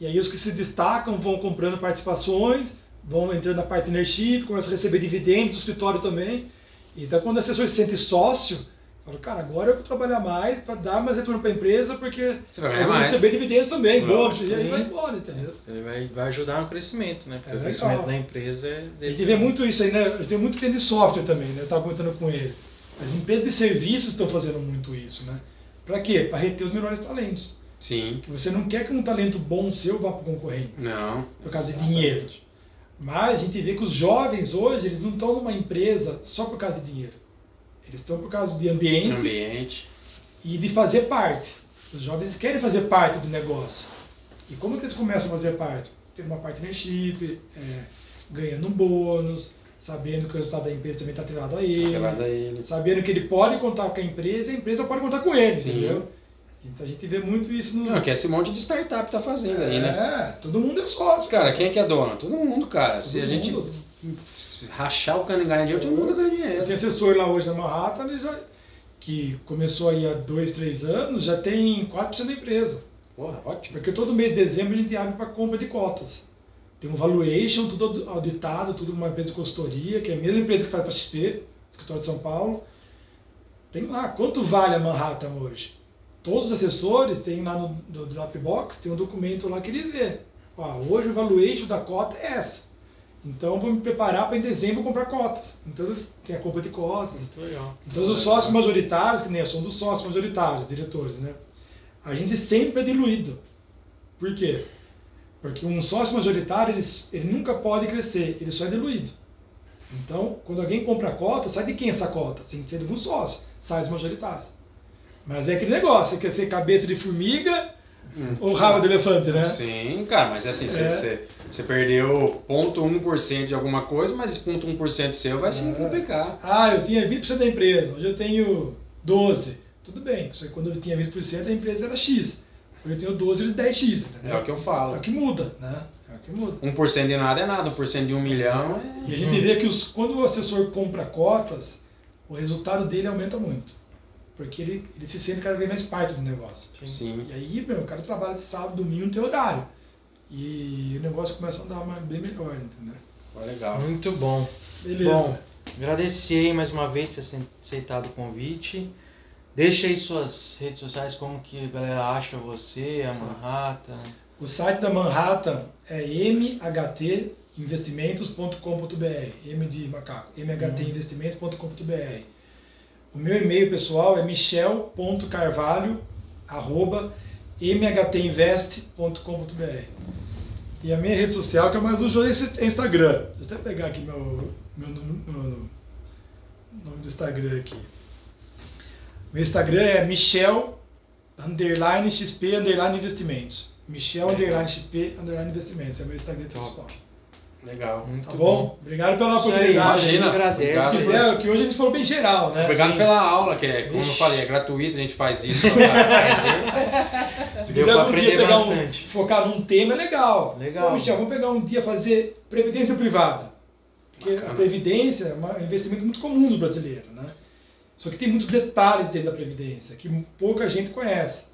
E aí os que se destacam vão comprando participações, vão entrando na partnership, começam a receber dividendos do escritório também. Então quando o assessor se sente sócio, fala, cara, agora eu vou trabalhar mais para dar mais retorno para a empresa, porque Você vai eu vou receber dividendos também, bônus, Sim. e aí vai embora, entendeu? Ele vai, vai ajudar no crescimento, né? Porque É o crescimento da empresa é gente vê muito isso aí, né? Eu tenho muito cliente de software também, né? Eu estava comentando com ele. As empresas de serviços estão fazendo muito isso, né? Para quê? Para reter os melhores talentos. Sim. Que você não quer que um talento bom seu vá para o concorrente, Não. por causa de dinheiro. Mas a gente vê que os jovens hoje, eles não estão numa empresa só por causa de dinheiro. Eles estão por causa de ambiente Ambiente. e de fazer parte. Os jovens querem fazer parte do negócio. E como que eles começam a fazer parte? Tendo uma partnership, é, ganhando um bônus, sabendo que o resultado da empresa também está atrelado a ele, Atrelado a ele. sabendo que ele pode contar com a empresa e a empresa pode contar com ele, Sim. entendeu? Então a gente vê muito isso no. Não, que esse monte de startup tá fazendo aí, né? É, todo mundo é sócio. Cara, quem é que é dono? Todo mundo, cara. Se Todo a gente. Rachar o cano e ganhar dinheiro, todo mundo ganha dinheiro. tenho assessor lá hoje na Manhattan, ele já, que começou aí há dois, três anos, já tem 4% da empresa. Porra, ótimo. Porque todo mês de dezembro a gente abre para compra de cotas. Tem um valuation, tudo auditado, tudo uma empresa de consultoria, que é a mesma empresa que faz para a XP, escritório de São Paulo. Tem lá, quanto vale a Manhattan hoje? Todos os assessores têm lá no, no Dropbox, tem um documento lá que ele vê. Ó, hoje o valuation da cota é essa. Então vou me preparar para em dezembro comprar cotas. Então têm a compra de cotas. Legal. Então os sócios majoritários, que nem eu sou um dos sócios majoritários, diretores, né? A gente sempre é diluído. Por quê? Porque um sócio majoritário, ele, ele nunca pode crescer, ele só é diluído. Então, quando alguém compra a cota, sai de quem essa cota? Tem que ser de um sócio, sai dos majoritários. Mas é aquele negócio, você quer ser cabeça de formiga ou rabo de elefante, né? Sim, cara, mas assim, você, É. perdeu 0,1% de alguma coisa, mas esse 0,1% seu vai se É. multiplicar. Ah, eu tinha 20% da empresa, hoje eu tenho 12%. Tudo bem, só que quando eu tinha 20% a empresa era X. Hoje eu tenho 12 e 10X, entendeu? É o que eu falo. É o que muda, né? É o que muda. 1% de nada é nada, 1% de um milhão é. E a gente vê que os, quando o assessor compra cotas, o resultado dele aumenta muito. Porque ele, ele se sente cada vez mais parte do negócio. Sim. E aí, meu, o cara trabalha de sábado, domingo, não tem horário. E o negócio começa a andar bem melhor, entendeu? Foi legal. Muito bom. Beleza. Bom, agradecer mais uma vez por ter aceitado o convite. Deixa aí suas redes sociais, como que a galera acha você, a Manhattan. O site da Manhattan é mhtinvestimentos.com.br. M de macaco. mhtinvestimentos.com.br. O meu e-mail pessoal é michel.carvalho.mhtinvest.com.br. E a minha rede social, que eu mais uso, é esse- é Instagram. Deixa eu até pegar aqui meu, meu, meu nome do Instagram aqui. Meu Instagram é Michel underline XP underline investimentos. Michel underline XP underline investimentos. É meu Instagram Top. pessoal. Legal. Muito Tá bom? Obrigado pela Isso oportunidade. imagina. Imagina, agradece. Se quiser, que hoje a gente falou bem geral, né? Obrigado Sim. pela aula, que é, como eu Ixi. falei, é gratuito, a gente faz isso. pra aprender. Se Deu quiser algum dia aprender pegar um, focar num tema, é legal. Legal. Pô, Michel, vamos pegar um dia fazer previdência privada. Porque Bacana. a previdência é um investimento muito comum no brasileiro, né? Só que tem muitos detalhes dentro da previdência que pouca gente conhece.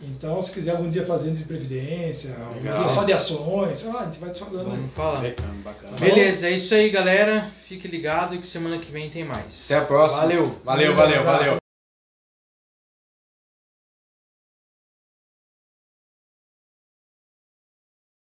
Então, se quiser algum dia fazer de previdência, algum dia só de ações, sei lá, a gente vai te falando. aí. Vamos falar. Bacana, bacana. Tá Beleza, é isso aí, galera. Fique ligado que semana que vem tem mais. Até a próxima. Valeu. Valeu, valeu, abraço. valeu.